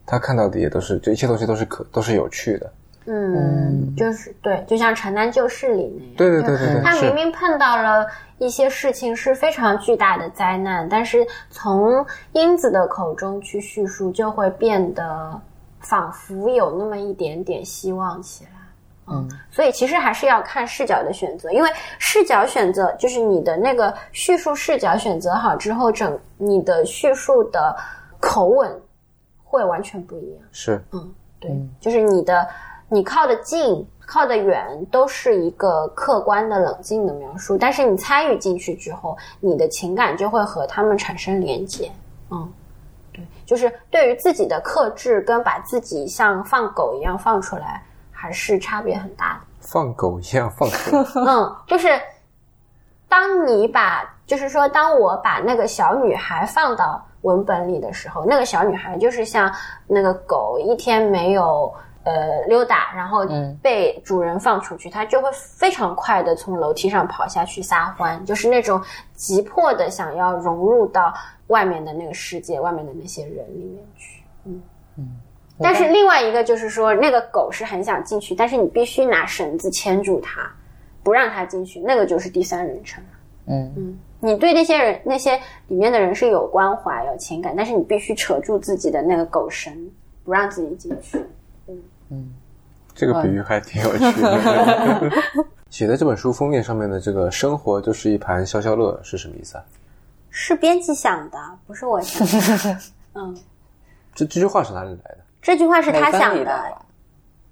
A: 他看到的也都是这一切东西都是可都是有趣的。
C: 嗯，就是对，就像《城南旧事》里那样，
A: 对对对对对，
C: 他明明碰到了一些事情是非常巨大的灾难，但是从英子的口中去叙述，就会变得仿佛有那么一点点希望起来。嗯，所以其实还是要看视角的选择，因为视角选择就是你的那个叙述视角选择好之后，整你的叙述的口吻会完全不一样。
A: 是，嗯
C: 对，就是你的你靠得近、靠得远，都是一个客观的、冷静的描述。但是你参与进去之后，你的情感就会和他们产生连接。嗯，对，就是对于自己的克制，跟把自己像放狗一样放出来，还是差别很大的。
A: 放狗一样放狗。
C: 嗯，就是当你把，就是说，当我把那个小女孩放到文本里的时候，那个小女孩就是像那个狗一天没有呃溜达，然后被主人放出去，它就会非常快的从楼梯上跑下去撒欢，就是那种急迫的想要融入到外面的那个世界、外面的那些人里面去。嗯嗯。但是另外一个就是说，那个狗是很想进去，但是你必须拿绳子牵住它，不让它进去，那个就是第三人称。
B: 嗯
C: 嗯，你对那些人、那些里面的人是有关怀、有情感，但是你必须扯住自己的那个狗绳，不让自己进去。
A: 这个比喻还挺有趣的。写在这本书封面上面的这个“生活就是一盘消消乐”是什么意思啊？
C: 是编辑想的，不是我想的。嗯，
A: 这这句话是哪里来的？
C: 这句话是他想的，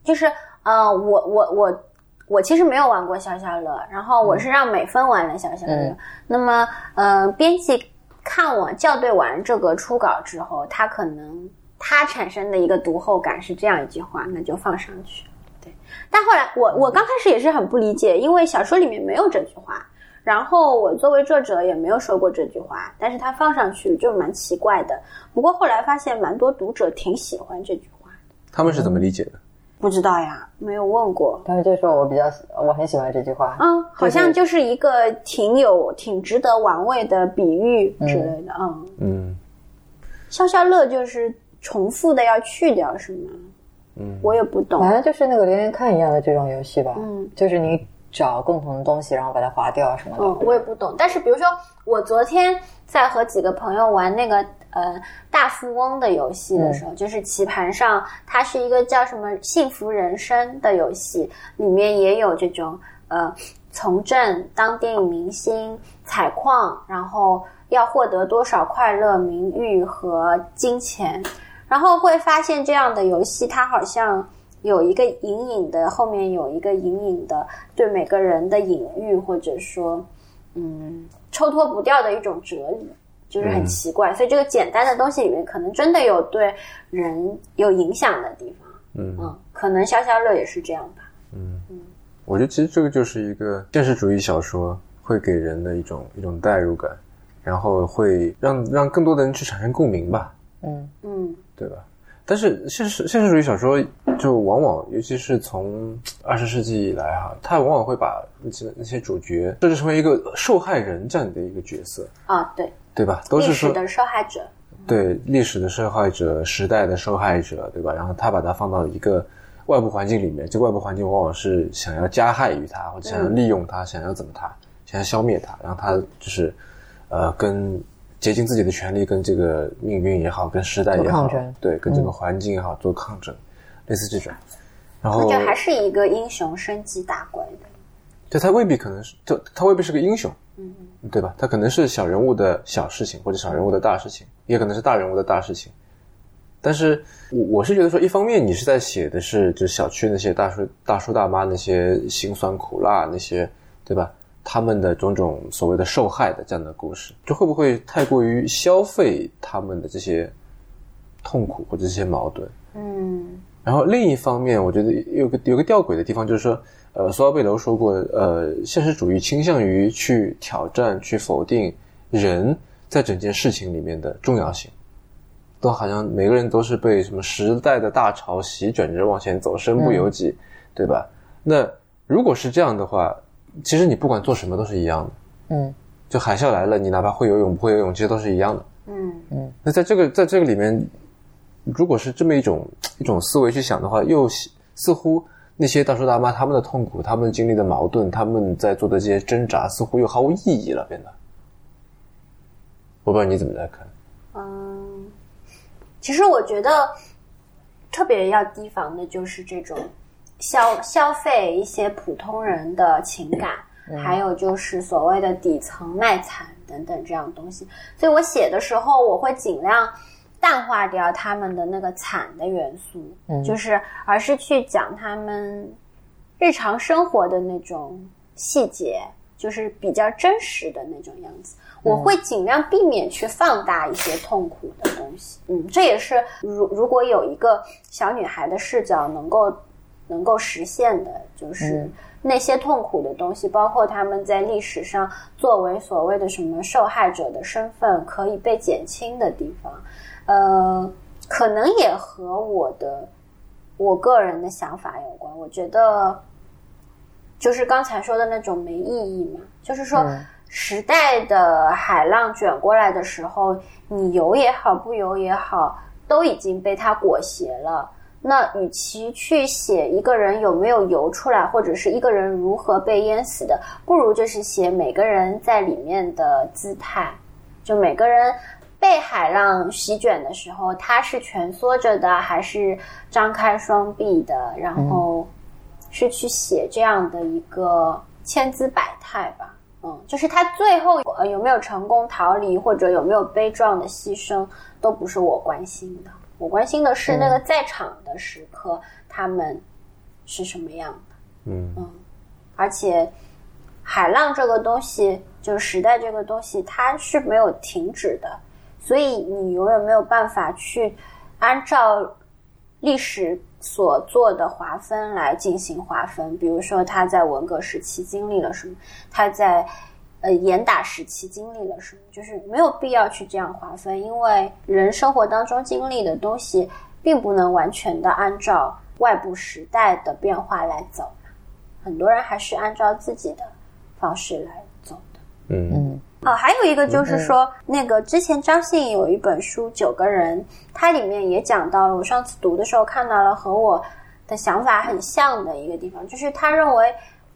C: 就是呃，我我我我其实没有玩过消消乐，然后我是让美芬玩了消消乐。那么，呃，编辑看我校对完这个初稿之后，他可能他产生的一个读后感是这样一句话，那就放上去。对，但后来我我刚开始也是很不理解，因为小说里面没有这句话，然后我作为作者也没有说过这句话，但是他放上去就蛮奇怪的。不过后来发现，蛮多读者挺喜欢这句话的
A: 他们是怎么理解的？
C: 不知道呀，没有问过。
B: 他们就说我比较我很喜欢这句话，
C: 嗯，好像就是一个挺有、挺值得玩味的比喻之类的，嗯
A: 嗯，
C: 消消乐就是重复的要去掉是吗？
A: 嗯，
C: 我也不懂，
B: 反正就是那个连连看一样的这种游戏吧，
C: 嗯，
B: 就是你找共同的东西，然后把它划掉什么的。
C: 嗯，我也不懂。但是比如说，我昨天在和几个朋友玩那个呃大富翁的游戏的时候，就是棋盘上它是一个叫什么“幸福人生”的游戏，里面也有这种呃从政、当电影明星、采矿，然后要获得多少快乐、名誉和金钱，然后会发现这样的游戏它好像。有一个隐隐的，后面有一个隐隐的对每个人的隐喻，或者说，嗯，抽脱不掉的一种哲理，就是很奇怪。所以这个简单的东西里面，可能真的有对人有影响的地方。
A: 嗯
C: 嗯，可能消消乐也是这样吧。
A: 嗯嗯，我觉得其实这个就是一个现实主义小说会给人的一种一种代入感，然后会让让更多的人去产生共鸣吧。
B: 嗯
C: 嗯，
A: 对吧？但是现实现实主义小说就往往，尤其是从二十世纪以来哈，它往往会把那些那些主角设置成为一个受害人这样的一个角色
C: 啊，对
A: 对吧？都是说
C: 历史的受害者，
A: 对历史的受害者、时代的受害者，对吧？然后他把它放到一个外部环境里面，这个外部环境往往是想要加害于他，或者想要利用他，想要怎么他，想要消灭他，然后他就是呃跟。竭尽自己的全力跟这个命运也好，跟时代也好，对，跟这个环境也好做抗争，类似这种。然后
C: 就还是一个英雄升级打怪的。
A: 对他未必可能是，就他未必是个英雄，
C: 嗯
A: 嗯，对吧？他可能是小人物的小事情，或者小人物的大事情，也可能是大人物的大事情。但是我我是觉得说，一方面你是在写的是就小区那些大叔大叔大妈那些辛酸苦辣那些，对吧？他们的种种所谓的受害的这样的故事，就会不会太过于消费他们的这些痛苦或者这些矛盾？
C: 嗯。
A: 然后另一方面，我觉得有个有个吊诡的地方，就是说，呃，索尔贝楼说过，呃，现实主义倾向于去挑战、去否定人在整件事情里面的重要性，都好像每个人都是被什么时代的大潮席卷着往前走，身不由己，对吧？那如果是这样的话，其实你不管做什么都是一样的，
B: 嗯，
A: 就海啸来了，你哪怕会游泳不会游泳，其实都是一样的，
C: 嗯
B: 嗯。
A: 那在这个在这个里面，如果是这么一种一种思维去想的话，又似乎那些大叔大妈他们的痛苦，他们经历的矛盾，他们在做的这些挣扎，似乎又毫无意义了，变得。我不知道你怎么来看。
C: 嗯，其实我觉得特别要提防的就是这种。消消费一些普通人的情感，还有就是所谓的底层卖惨等等这样东西。所以我写的时候，我会尽量淡化掉他们的那个惨的元素，嗯就是而是去讲他们日常生活的那种细节，就是比较真实的那种样子。我会尽量避免去放大一些痛苦的东西。嗯，这也是如如果有一个小女孩的视角能够。能够实现的就是那些痛苦的东西，包括他们在历史上作为所谓的什么受害者的身份可以被减轻的地方，呃，可能也和我的我个人的想法有关。我觉得就是刚才说的那种没意义嘛，就是说时代的海浪卷过来的时候，你游也好，不游也好，都已经被它裹挟了。那与其去写一个人有没有游出来，或者是一个人如何被淹死的，不如就是写每个人在里面的姿态。就每个人被海浪席卷的时候，他是蜷缩着的，还是张开双臂的？然后是去写这样的一个千姿百态吧。嗯，就是他最后呃有没有成功逃离，或者有没有悲壮的牺牲，都不是我关心的。我关心的是那个在场的时刻，他们是什么样的？
A: 嗯
C: 嗯，而且海浪这个东西，就是时代这个东西，它是没有停止的，所以你永远没有办法去按照历史所做的划分来进行划分。比如说，他在文革时期经历了什么，他在呃严打时期经历了什么，就是没有必要去这样划分，因为人生活当中经历的东西，并不能完全的按照外部时代的变化来走。很多人还是按照自己的方式来走的。
A: 嗯
B: 嗯
C: 哦，还有一个就是说，那个之前张信有一本书《九个人》，它里面也讲到了。我上次读的时候看到了和我的想法很像的一个地方，就是他认为，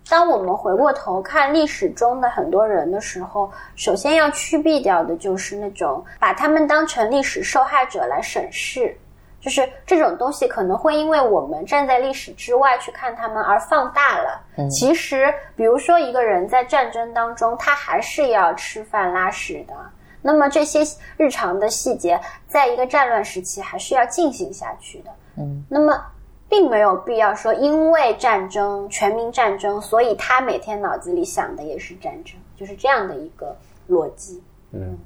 C: 当我们回过头看历史中的很多人的时候，首先要驱避掉的就是那种把他们当成历史受害者来审视。就是这种东西可能会因为我们站在历史之外去看他们而放大了。其实，比如说一个人在战争当中，他还是要吃饭拉屎的。那么这些日常的细节，在一个战乱时期还是要进行下去的。
B: 嗯，
C: 那么并没有必要说，因为战争、全民战争，所以他每天脑子里想的也是战争，就是这样的一个逻辑。
A: 嗯，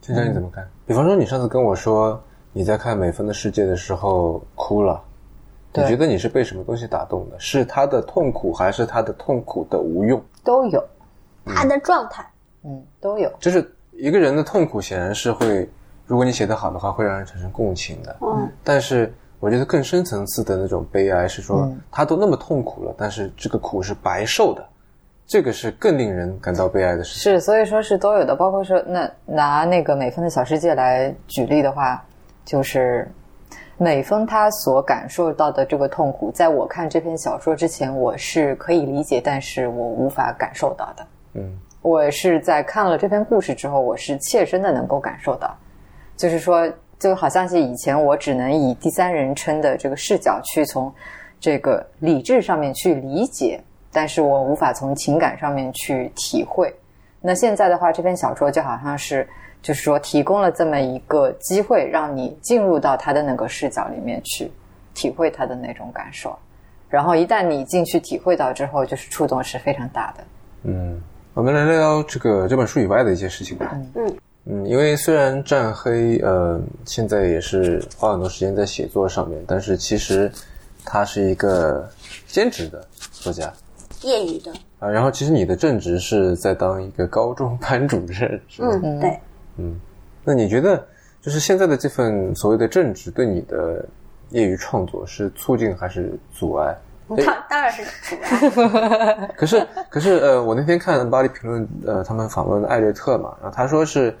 A: 青山你怎么看？比方说，你上次跟我说你在看《美分的世界》的时候哭了，你觉得你是被什么东西打动的？是他的痛苦，还是他的痛苦的无用？
B: 都有，
C: 他的状态，
B: 嗯，都有。
A: 就是一个人的痛苦，显然是会，如果你写得好的话，会让人产生共情的。
C: 嗯，
A: 但是我觉得更深层次的那种悲哀是说，他都那么痛苦了，但是这个苦是白受的，这个是更令人感到悲哀的事情。
B: 是，所以说是都有的，包括说那拿那个美芬的小世界来举例的话，就是美芬她所感受到的这个痛苦，在我看这篇小说之前，我是可以理解，但是我无法感受到的。
A: 嗯
B: 我是在看了这篇故事之后，我是切身的能够感受到，就是说，就好像是以前我只能以第三人称的这个视角去从这个理智上面去理解，但是我无法从情感上面去体会。那现在的话，这篇小说就好像是，就是说提供了这么一个机会，让你进入到他的那个视角里面去体会他的那种感受。然后一旦你进去体会到之后，就是触动是非常大的。
A: 嗯，我们来聊聊这个这本书以外的一些事情吧。
C: 嗯
A: 嗯，因为虽然战黑呃现在也是花很多时间在写作上面，但是其实他是一个兼职的作家
C: 业余的，
A: 啊。然后其实你的正职是在当一个高中班主任，是吗？
C: 嗯，对。
A: 那你觉得就是现在的这份所谓的正职对你的业余创作是促进还是阻碍？
C: 当当然是阻碍。
A: 可是，可是，呃，我那天看巴黎评论，呃，他们访问艾略特嘛，然后他说是，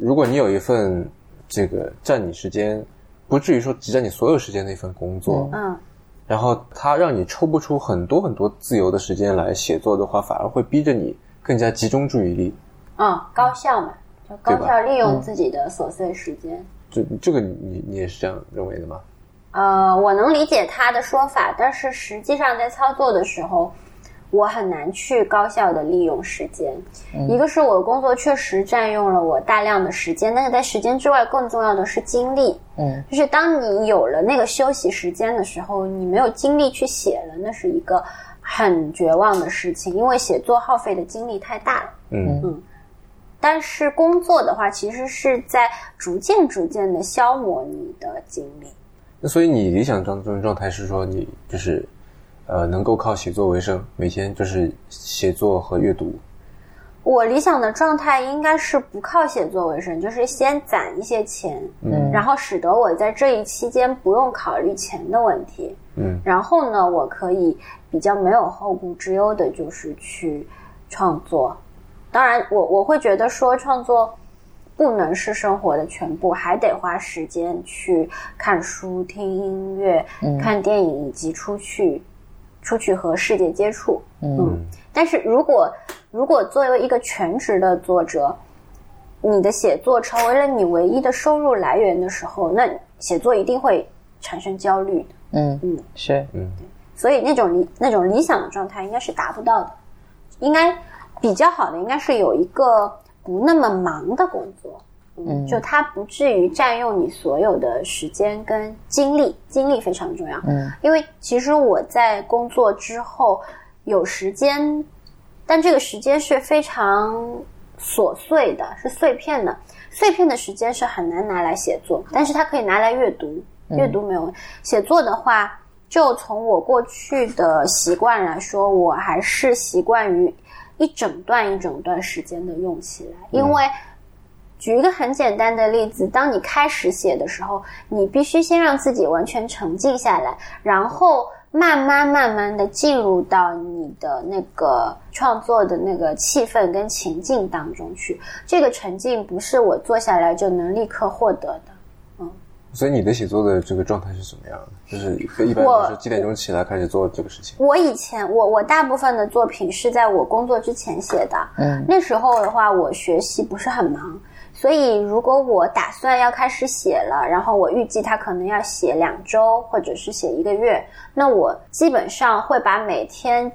A: 如果你有一份这个占你时间，不至于说挤占你所有时间的一份工作，
C: 嗯
A: 然后它让你抽不出很多很多自由的时间来写作的话，反而会逼着你更加集中注意力。
C: 嗯，高效嘛，就高效利用自己的琐碎时间。
A: 这这个你你也是这样认为的吗？
C: 呃，我能理解他的说法，但是实际上在操作的时候，我很难去高效的利用时间。一个是我的工作确实占用了我大量的时间，但是在时间之外，更重要的是精力。
B: 嗯，
C: 就是当你有了那个休息时间的时候，你没有精力去写了，那是一个很绝望的事情，因为写作耗费的精力太大了。
A: 嗯
C: 但是工作的话，其实是在逐渐逐渐的消磨你的精力。
A: 那所以你理想当中的状态是说你就是，呃，能够靠写作为生，每天就是写作和阅读。
C: 我理想的状态应该是不靠写作为生，就是先攒一些钱，
A: 嗯
C: 然后使得我在这一期间不用考虑钱的问题。
A: 嗯
C: 然后呢，我可以比较没有后顾之忧的，就是去创作。当然我，我会觉得说创作不能是生活的全部，还得花时间去看书、听音乐、看电影，以及出去出去和世界接触。
B: 嗯。
C: 但是如果如果作为一个全职的作者，你的写作成为了你唯一的收入来源的时候，那写作一定会产生焦虑的。
B: 嗯
C: 嗯，
B: 是。
A: 嗯。
C: 所以那种理那种理想的状态应该是达不到的，应该比较好的应该是有一个不那么忙的工作，嗯，就它不至于占用你所有的时间跟精力，精力非常重要，
B: 嗯，
C: 因为其实我在工作之后有时间，但这个时间是非常琐碎的，是碎片的。碎片的时间是很难拿来写作，但是它可以拿来阅读。阅读没有写作的话，就从我过去的习惯来说，我还是习惯于一整段一整段时间的用起来。因为举一个很简单的例子，当你开始写的时候，你必须先让自己完全沉静下来，然后。慢慢慢慢的进入到你的那个创作的那个气氛跟情境当中去，这个沉静不是我坐下来就能立刻获得的，嗯。
A: 所以你的写作的这个状态是什么样的？就是一般都是几点钟起来开始做这个事情？
C: 我以前我我大部分的作品是在我工作之前写的，嗯，那时候的话我学习不是很忙。所以，如果我打算要开始写了，然后我预计他可能要写两周，或者是写一个月，那我基本上会把每天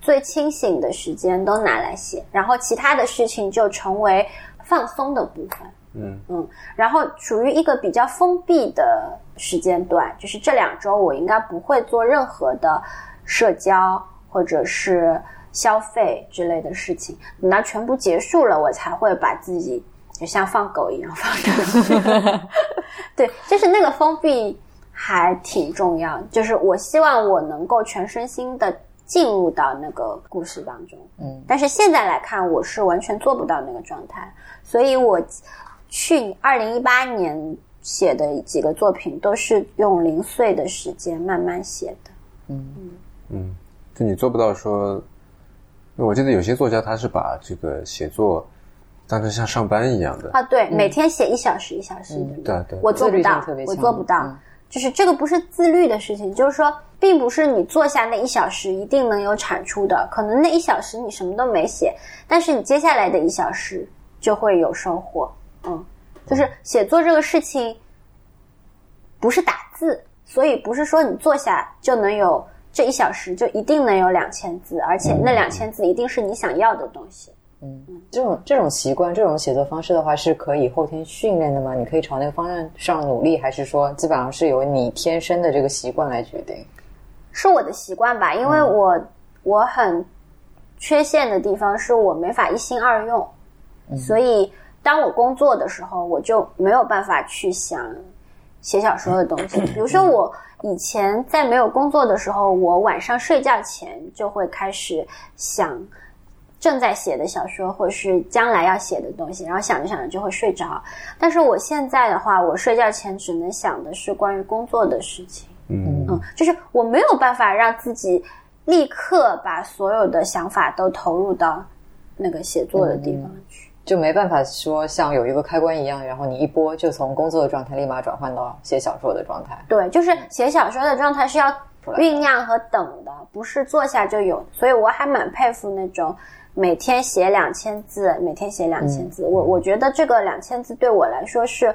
C: 最清醒的时间都拿来写，然后其他的事情就成为放松的部分。嗯嗯，然后处于一个比较封闭的时间段，就是这两周我应该不会做任何的社交或者是消费之类的事情，等到全部结束了，我才会把自己。就像放狗一样放出去，对，就是那个封闭还挺重要。就是我希望我能够全身心的进入到那个故事当中，嗯。但是现在来看，我是完全做不到那个状态。所以我去二零一八年写的几个作品，都是用零碎的时间慢慢写的。嗯
A: 嗯嗯，就你做不到说，我记得有些作家他是把这个写作。当成像上班一样的。
C: 啊，对，每天写一小时一小时
A: 的，对对，
C: 我做不到，我做不到，就是这个不是自律的事情，就是说，并不是你坐下那一小时一定能有产出的，可能那一小时你什么都没写，但是你接下来的一小时就会有收获，嗯，就是写作这个事情不是打字，所以不是说你坐下就能有这一小时就一定能有两千字，而且那两千字一定是你想要的东西。
B: 嗯，这种这种习惯，这种写作方式的话，是可以后天训练的吗？你可以朝那个方向上努力，还是说基本上是由你天生的这个习惯来决定？
C: 是我的习惯吧，因为我我很缺陷的地方是我没法一心二用，所以当我工作的时候，我就没有办法去想写小说的东西。比如说，我以前在没有工作的时候，我晚上睡觉前就会开始想。正在写的小说，或是将来要写的东西，然后想着想着就会睡着。但是我现在的话，我睡觉前只能想的是关于工作的事情。嗯嗯，就是我没有办法让自己立刻把所有的想法都投入到那个写作的地方去，
B: 就没办法说像有一个开关一样，然后你一拨就从工作的状态立马转换到写小说的状态。
C: 对，就是写小说的状态是要酝酿和等的，不是坐下就有。所以我还蛮佩服那种。每天写两千字，每天写两千字。我我觉得这个两千字对我来说是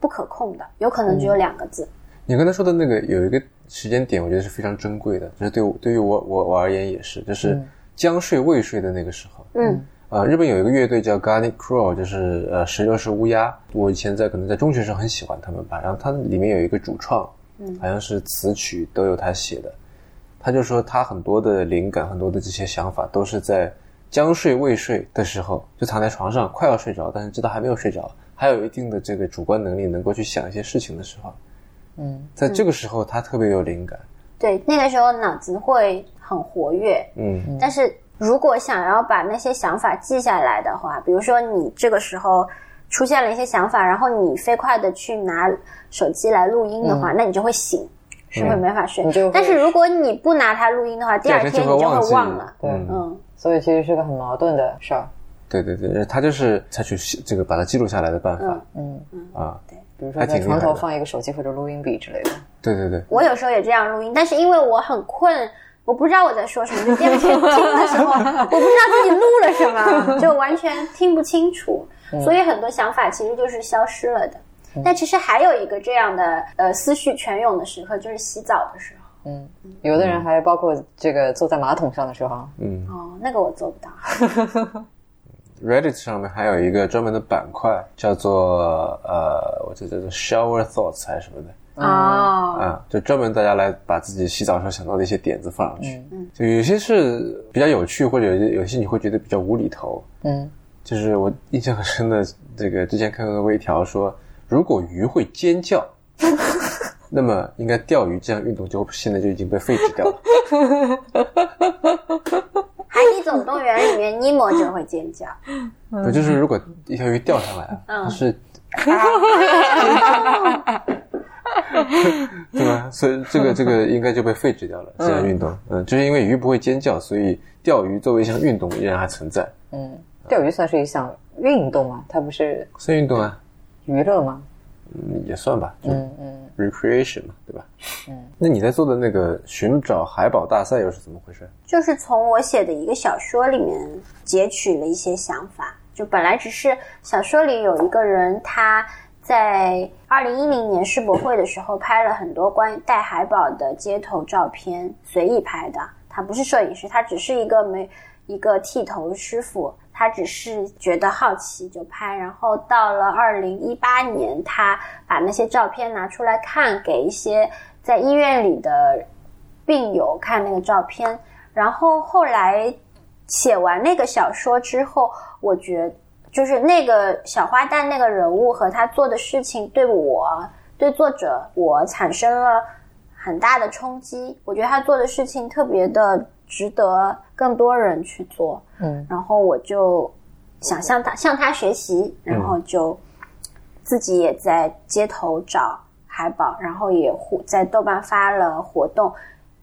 C: 不可控的，有可能只有两个字。
A: 你刚才说的那个有一个时间点，我觉得是非常珍贵的，就是对我对于我我我而言也是，就是将睡未睡的那个时候。嗯，呃，日本有一个乐队叫 Garnet Crow，就是呃十六是乌鸦。我以前在可能在中学时候很喜欢他们吧，然后他里面有一个主创，嗯，好像是词曲都有他写的。他就说他很多的灵感，很多的这些想法都是在。将睡未睡的时候，就躺在床上，快要睡着，但是知道还没有睡着，还有一定的这个主观能力，能够去想一些事情的时候，嗯，在这个时候他特别有灵感。
C: 对，那个时候脑子会很活跃，嗯。但是如果想要把那些想法记下来的话，比如说你这个时候出现了一些想法，然后你飞快的去拿手机来录音的话，那你就会醒，是会没法睡。但是如果你不拿它录音的话，第二天你就会忘了。
B: 对，嗯。所以其实是个很矛盾的事儿。
A: 对对对，他就是采取这个把它记录下来的办法。嗯
B: 嗯啊，对，比如说在床头放一个手机或者录音笔之类的。
A: 对对对，
C: 我有时候也这样录音，但是因为我很困，我不知道我在说什么，就第二天听的时候，我不知道自己录了什么，就完全听不清楚，所以很多想法其实就是消失了的。但其实还有一个这样的呃思绪泉涌的时刻，就是洗澡的时候。嗯，
B: 有的人还包括这个坐在马桶上的时候，
C: 嗯，哦，那个我做不到。
A: Reddit 上面还有一个专门的板块，叫做呃，我记得叫做 Shower Thoughts 还是什么的，
C: 哦，
A: 啊，就专门大家来把自己洗澡时候想到的一些点子放上去。嗯，就有些是比较有趣，或者有些有些你会觉得比较无厘头。
B: 嗯，
A: 就是我印象很深的，这个之前看到过微条说，如果鱼会尖叫，那么应该钓鱼这项运动就现在就已经被废止掉了。
C: 《海底总动员》里面尼莫就会尖叫，
A: 不就是如果一条鱼钓上来了，它是 对吧？所以这个这个应该就被废止掉了这项运动。嗯，就是因为鱼不会尖叫，所以钓鱼作为一项运动依然还存在。
B: 嗯，钓鱼算是一项运动吗？它不是
A: 算运动啊，
B: 娱乐吗？
A: 嗯，也算吧，就
B: 嗯嗯
A: recreation 嘛，对吧？
B: 嗯，
A: 那你在做的那个寻找海宝大赛又是怎么回事？
C: 就是从我写的一个小说里面截取了一些想法。就本来只是小说里有一个人，他在二零一零年世博会的时候拍了很多关于带海宝的街头照片，随意拍的。他不是摄影师，他只是一个没一个剃头师傅，他只是觉得好奇就拍。然后到了二零一八年，他把那些照片拿出来看，给一些在医院里的病友看那个照片。然后后来写完那个小说之后，我觉就是那个小花旦那个人物和他做的事情，对我对作者我产生了很大的冲击。我觉得他做的事情特别的值得更多人去做。
B: 嗯，
C: 然后我就想向他向他学习，然后就自己也在街头找海宝，然后也互在豆瓣发了活动。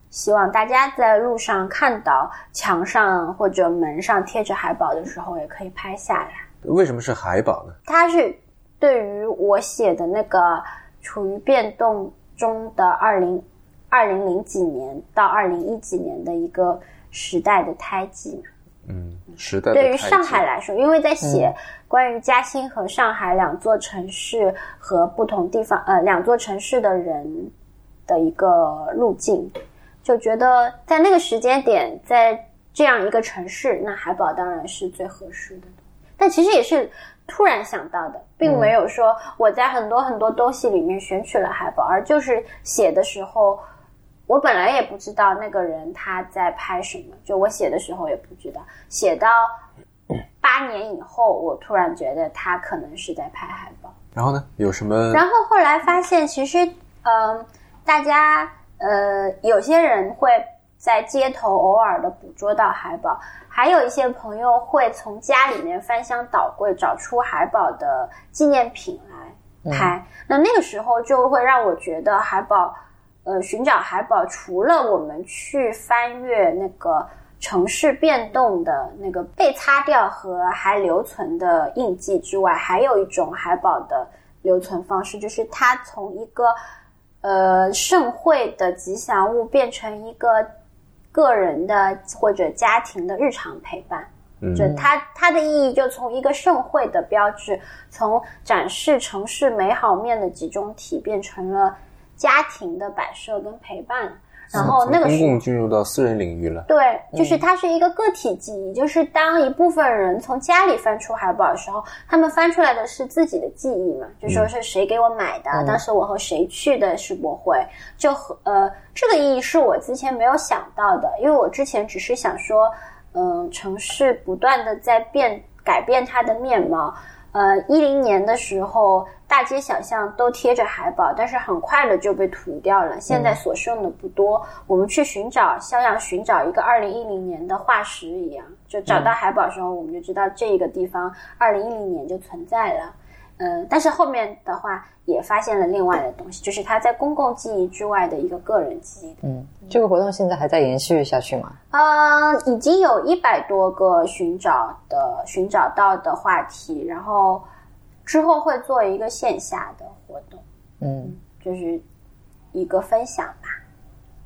C: 希望大家在路上看到墙上或者门上贴着海宝的时候，也可以拍下来。
A: 为什么是海宝呢？
C: 它是对于我写的那个处于变动中的二零二零零几年到二零一几年的一个时代的胎记嘛。
A: 嗯，时代的
C: 对于上海来说，因为在写关于嘉兴和上海两座城市和不同地方呃两座城市的人的一个路径，就觉得在那个时间点，在这样一个城市，那海宝当然是最合适的。但其实也是突然想到的，并没有说我在很多很多东西里面选取了海宝，而就是写的时候，我本来也不知道那个人他在拍什么，就我写的时候也不知道，写到八年以后，我突然觉得他可能是在拍海报。
A: 然后呢，有什么？
C: 然后后来发现，其实，嗯、大家呃，有些人会在街头偶尔的捕捉到海报，还有一些朋友会从家里面翻箱倒柜找出海宝的纪念品来拍。那那个时候就会让我觉得海宝，呃，寻找海宝，除了我们去翻阅那个。城市变动的那个被擦掉和还留存的印记之外，还有一种海宝的留存方式，就是它从一个呃盛会的吉祥物变成一个个人的或者家庭的日常陪伴。
A: 嗯
C: 就它它的意义就从一个盛会的标志，从展示城市美好面的集中体，变成了家庭的摆设跟陪伴。然后那个
A: 公共进入到私人领域了。
C: 对，就是它是一个个体记忆，就是当一部分人从家里翻出海报的时候，他们翻出来的是自己的记忆嘛，就说是谁给我买的，当时我和谁去的世博会，就和呃这个意义是我之前没有想到的，因为我之前只是想说，嗯、城市不断的在变改变它的面貌。呃，一零年的时候，大街小巷都贴着海报，但是很快的就被涂掉了。现在所剩的不多。我们去寻找，像要寻找一个二零一零年的化石一样，就找到海宝的时候，我们就知道这个地方二零一零年就存在了。嗯，但是后面的话也发现了另外的东西，就是它在公共记忆之外的一个个人记忆。
B: 嗯，这个活动现在还在延续下去吗？
C: 呃，已经有一百多个寻找的寻找到的话题，然后之后会做一个线下的活动，
B: 嗯，
C: 就是一个分享吧。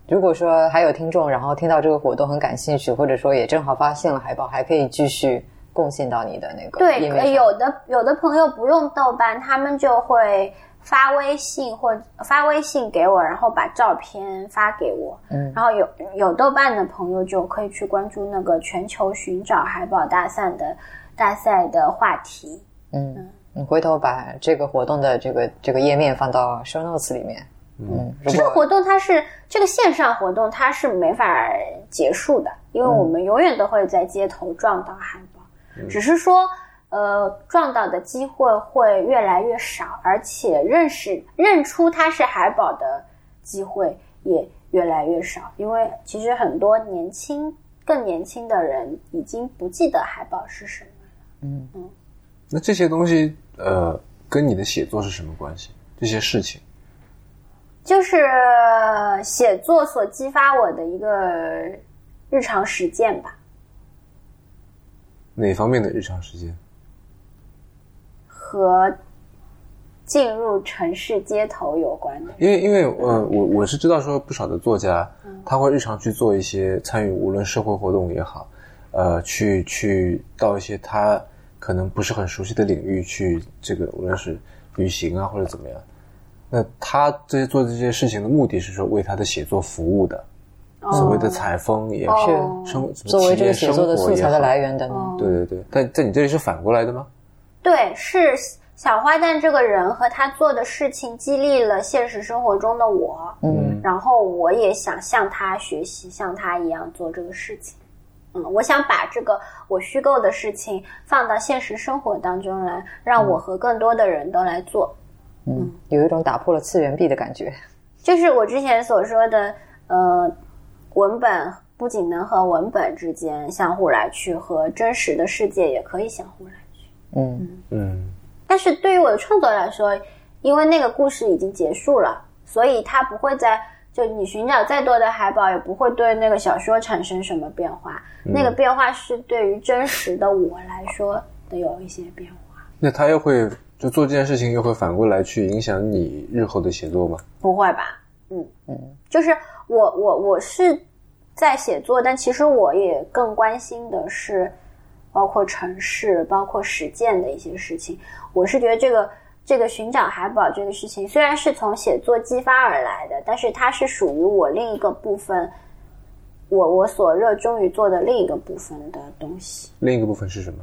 B: 如果说还有听众，然后听到这个活动很感兴趣，或者说也正好发现了海报，还可以继续贡献到你的那个
C: 对，有的有的朋友不用豆瓣，他们就会发微信或发微信给我，然后把照片发给我。
B: 嗯
C: 然后有有豆瓣的朋友就可以去关注那个全球寻找海宝大赛的大赛的话题。
B: 嗯，你回头把这个活动的这个这个页面放到 show notes 里面。嗯，
C: 这个活动它是这个线上活动，它是没法结束的，因为我们永远都会在街头撞到海报，只是说呃撞到的机会会越来越少，而且认识认出它是海宝的机会也越来越少，因为其实很多年轻更年轻的人已经不记得海宝是什么了。嗯嗯。
A: 那这些东西，呃，跟你的写作是什么关系？这些事情，
C: 就是写作所激发我的一个日常实践吧，
A: 哪方面的日常实践？
C: 和进入城市街头有关的。
A: 因为因为呃，我我是知道说不少的作家，他会日常去做一些参与，无论社会活动也好，呃，去去到一些他可能不是很熟悉的领域去，这个无论是旅行啊或者怎么样，那他这些做这些事情的目的是说为他的写作服务的，所谓的采风也好，
C: 哦
A: 生
B: 作为这个写作的素材的来
A: 源。
B: 源等等。
A: 对对对，但在你这里是反过来的吗？
C: 对，是小花旦这个人和他做的事情激励了现实生活中的我，
B: 嗯，
C: 然后我也想向他学习，像他一样做这个事情。嗯，我想把这个我虚构的事情放到现实生活当中来，让我和更多的人都来做。
B: 嗯，有一种打破了次元壁的感觉。
C: 就是我之前所说的，呃，文本不仅能和文本之间相互来去，和真实的世界也可以相互来去。
B: 嗯
A: 嗯
C: 但是对于我的创作来说，因为那个故事已经结束了，所以它不会在就你寻找再多的海宝，也不会对那个小说产生什么变化。那个变化是对于真实的我来说的有一些变化。
A: 那他又会就做这件事情，又会反过来去影响你日后的写作吗？
C: 不会吧？嗯嗯，就是我我我是在写作，但其实我也更关心的是包括城市、包括实践的一些事情。我是觉得这个这个寻找海宝这个事情，虽然是从写作激发而来的，但是它是属于我另一个部分，我我所热衷于做的另一个部分的东西，
A: 另一个部分是什么？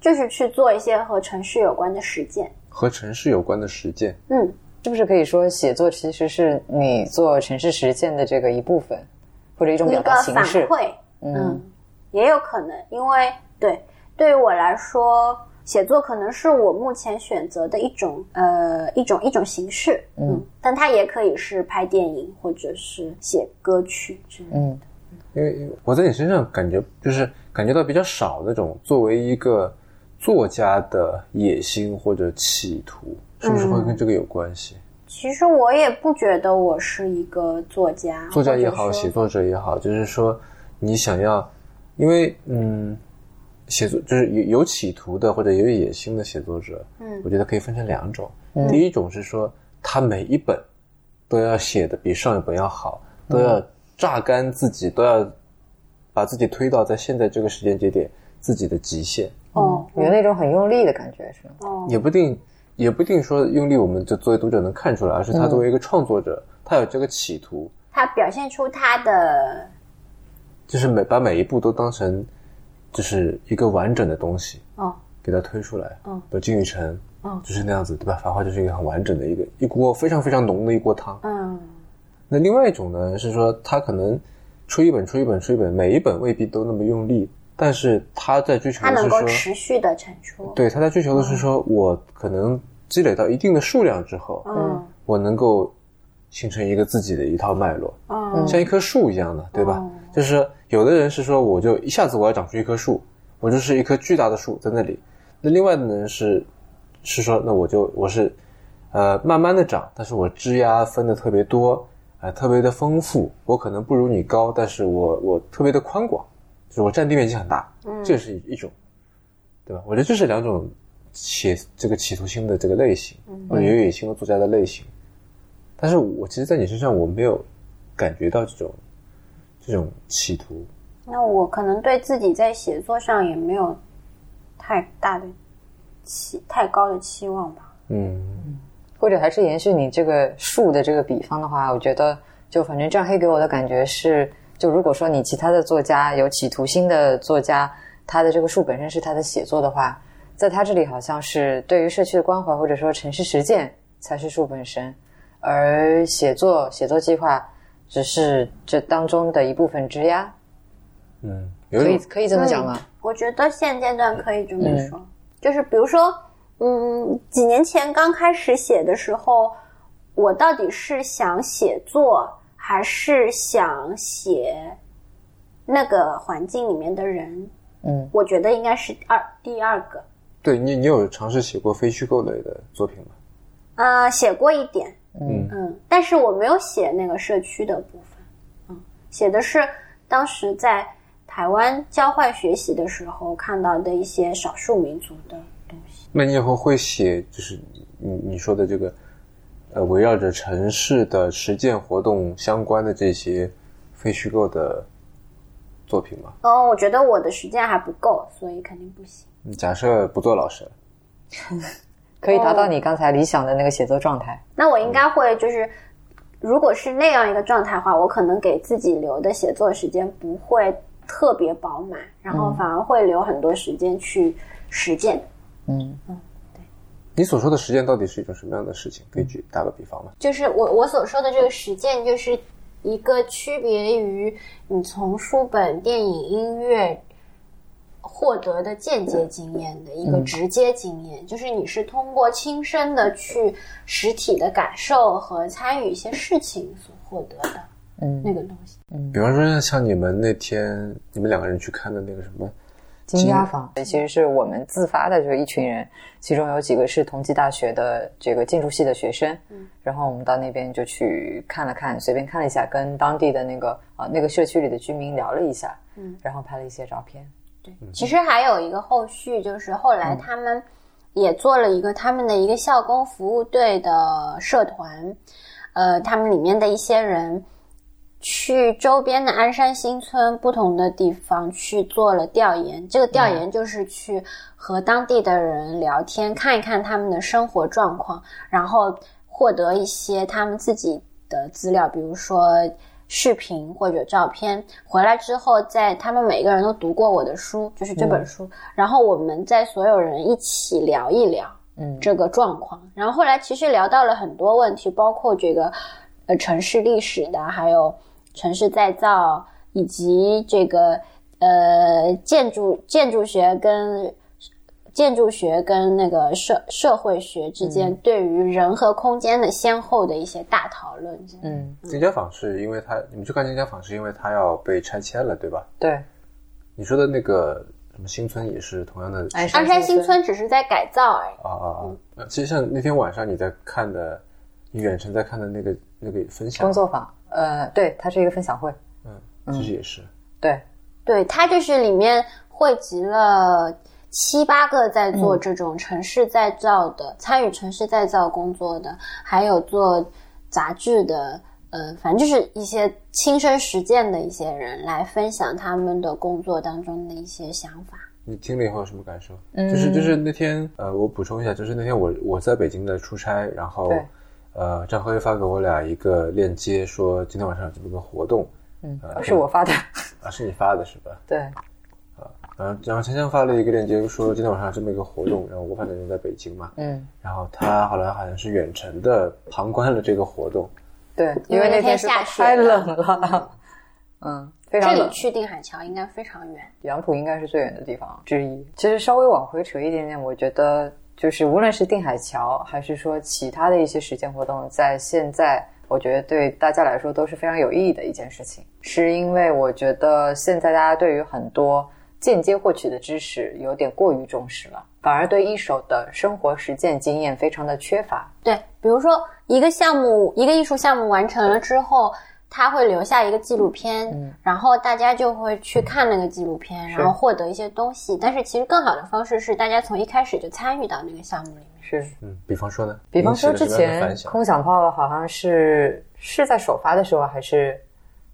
C: 就是去做一些和城市有关的实践。
A: 和城市有关的实践。
C: 嗯，
B: 是不是可以说写作其实是你做城市实践的这个一部分，或者一种表
C: 一个反
B: 达形式？
C: 馈，嗯，也有可能，因为对对于我来说，写作可能是我目前选择的一种呃一种一种形式，嗯，但它也可以是拍电影或者是写歌曲之类的。
B: 嗯
A: 因为我在你身上感觉就是感觉到比较少那种作为一个作家的野心或者企图，是不是会跟这个有关系？
C: 其实我也不觉得我是一个作家，
A: 作家也好，写作者也好，就是说你想要，因为嗯，写作就是有有企图的或者有野心的写作者，
C: 嗯。
A: 我觉得可以分成两种。第一种是说他每一本都要写的比上一本要好，都要榨干自己，都要把自己推到在现在这个时间节点自己的极限，
C: 哦
B: 有那种很用力的感觉，是吗？
C: 哦。
A: 也不定也不一定说用力，我们就作为读者能看出来，而是他作为一个创作者，他有这个企图，
C: 他表现出他的。
A: 就是每把每一步都当成就是一个完整的东西，
C: 哦。
A: 给它推出来，
C: 嗯，
A: 比如金宇澄，
C: 嗯
A: 就是那样子，对吧？繁花就是一个很完整的一个一锅非常非常浓的一锅汤。
C: 嗯。
A: 那另外一种呢，是说他可能出一本出一本出一本，每一本未必都那么用力，但是他在追求
C: 他能够
A: 的是说，
C: 持续的产出，
A: 对，他在追求的是说，我可能积累到一定的数量之后，
C: 嗯。
A: 我能够形成一个自己的一套脉络，
C: 嗯。
A: 像一棵树一样的，对吧？就是有的人是说，我就一下子我要长出一棵树，我就是一棵巨大的树在那里。那另外的人是是说，那我就我是呃慢慢的长，但是我枝丫分的特别多，啊、特别的丰富。我可能不如你高，但是我我特别的宽广，就是我占地面积很大，这是一一种，对吧？我觉得这是两种写这个企图心的这个类型，或者有野心的作家的类型。但是我其实，在你身上我没有感觉到这种这种企图。
C: 那我可能对自己在写作上也没有太大的期太高的期望吧。
A: 嗯
B: 或者还是延续你这个树的这个比方的话，我觉得就反正张黑给我的感觉是，就如果说你其他的作家有企图心的作家，他的这个树本身是他的写作的话，在他这里好像是对于社区的关怀或者说城市实践才是树本身，而写作写作计划只是这当中的一部分之呀。
A: 嗯，
B: 可以可以这么讲吗？
C: 我觉得现阶段可以这么说，就是比如说，嗯，几年前刚开始写的时候，我到底是想写作，还是想写那个环境里面的人？
B: 嗯，
C: 我觉得应该是二第二个。
A: 对你，你有尝试写过非虚构类的作品吗？
C: 呃，写过一点，
A: 嗯
C: 嗯，但是我没有写那个社区的部分，嗯，写的是当时在台湾交换学习的时候看到的一些少数民族的东西。
A: 那你以后会写，就是你你说的这个，呃，围绕着城市的实践活动相关的这些非虚构的作品吗？
C: 哦，我觉得我的时间还不够，所以肯定不行。
A: 假设不做老师了，
B: 可以达到你刚才理想的那个写作状态。
C: 那我应该会就是，如果是那样一个状态的话，我可能给自己留的写作时间不会特别饱满，然后反而会留很多时间去实践。
B: 嗯嗯，对
A: 你所说的实践到底是一种什么样的事情？可以举打个比方吗？
C: 就是我我所说的这个实践，就是一个区别于你从书本、电影、音乐获得的间接经验的一个直接经验，就是你是通过亲身的去实体的感受和参与一些事情所获得的
B: 嗯。
C: 那个东西。嗯。
A: 比方说，像你们那天你们两个人去看的那个什么，
B: 金家坊其实是我们自发的，就是一群人，其中有几个是同济大学的这个建筑系的学生，嗯，然后我们到那边就去看了看，随便看了一下，跟当地的那个啊、那个社区里的居民聊了一下，嗯，然后拍了一些照片。
C: 其实还有一个后续，就是后来他们也做了一个他们的一个校工服务队的社团，呃，他们里面的一些人去周边的鞍山新村不同的地方去做了调研。这个调研就是去和当地的人聊天，看一看他们的生活状况，然后获得一些他们自己的资料，比如说。视频或者照片回来之后，在他们每个人都读过我的书，就是这本书，然后我们在所有人一起聊一聊，
B: 嗯。
C: 这个状况。然后后来其实聊到了很多问题，包括这个呃城市历史的，还有城市再造，以及这个呃建筑建筑学跟建筑学跟那个社社会学之间对于人和空间的先后的一些大讨论。
B: 嗯，
A: 金家坊是因为它，你们去看金家坊是因为它要被拆迁了，对吧？
B: 对，
A: 你说的那个什么新村也是同样的
B: 鞍
C: 鞍山新村只是在改造而已。
A: 啊啊啊！呃其实像那天晚上你在看的，你远程在看的那个那个分享
B: 工，作坊，呃，对，它是一个分享会，
A: 嗯，其实也是，
B: 对，
C: 对，它就是里面汇集了七八个在做这种城市再造的、参与城市再造工作的，还有做杂志的，呃，反正就是一些亲身实践的一些人来分享他们的工作当中的一些想法。
A: 你听了以后有什么感受？嗯就是就是那天，呃，我补充一下，就是那天我我在北京的出差，然后，呃，张辉发给我俩一个链接，说今天晚上有这么个活动，
B: 嗯
A: 呃，
B: 是我发的，
A: 啊，是你发的是吧？
B: 对，
A: 然后然后强强发了一个链接，说今天晚上有这么一个活动，然后我反正人在北京嘛，
B: 嗯，
A: 然后他后来好像是远程的旁观了这个活动，
B: 对，因
C: 因为那
B: 天是
C: 下雪
B: 太冷了，嗯，非常冷。
C: 里去定海桥应该非常远。
B: 杨浦应该是最远的地方之一。其实稍微往回扯一点点，我觉得就是无论是定海桥，还是说其他的一些实践活动，在现在我觉得对大家来说都是非常有意义的一件事情。是因为我觉得现在大家对于很多间接获取的知识有点过于重视了，反而对一手的生活实践经验非常的缺乏。
C: 对，比如说一个项目，一个艺术项目完成了之后，他会留下一个纪录片，然后大家就会去看那个纪录片，然后获得一些东西。但是其实更好的方式是，大家从一开始就参与到那个项目里面。
B: 是，
A: 嗯，比方说呢？
B: 比方说之前空想炮好像是是在首发的时候，还是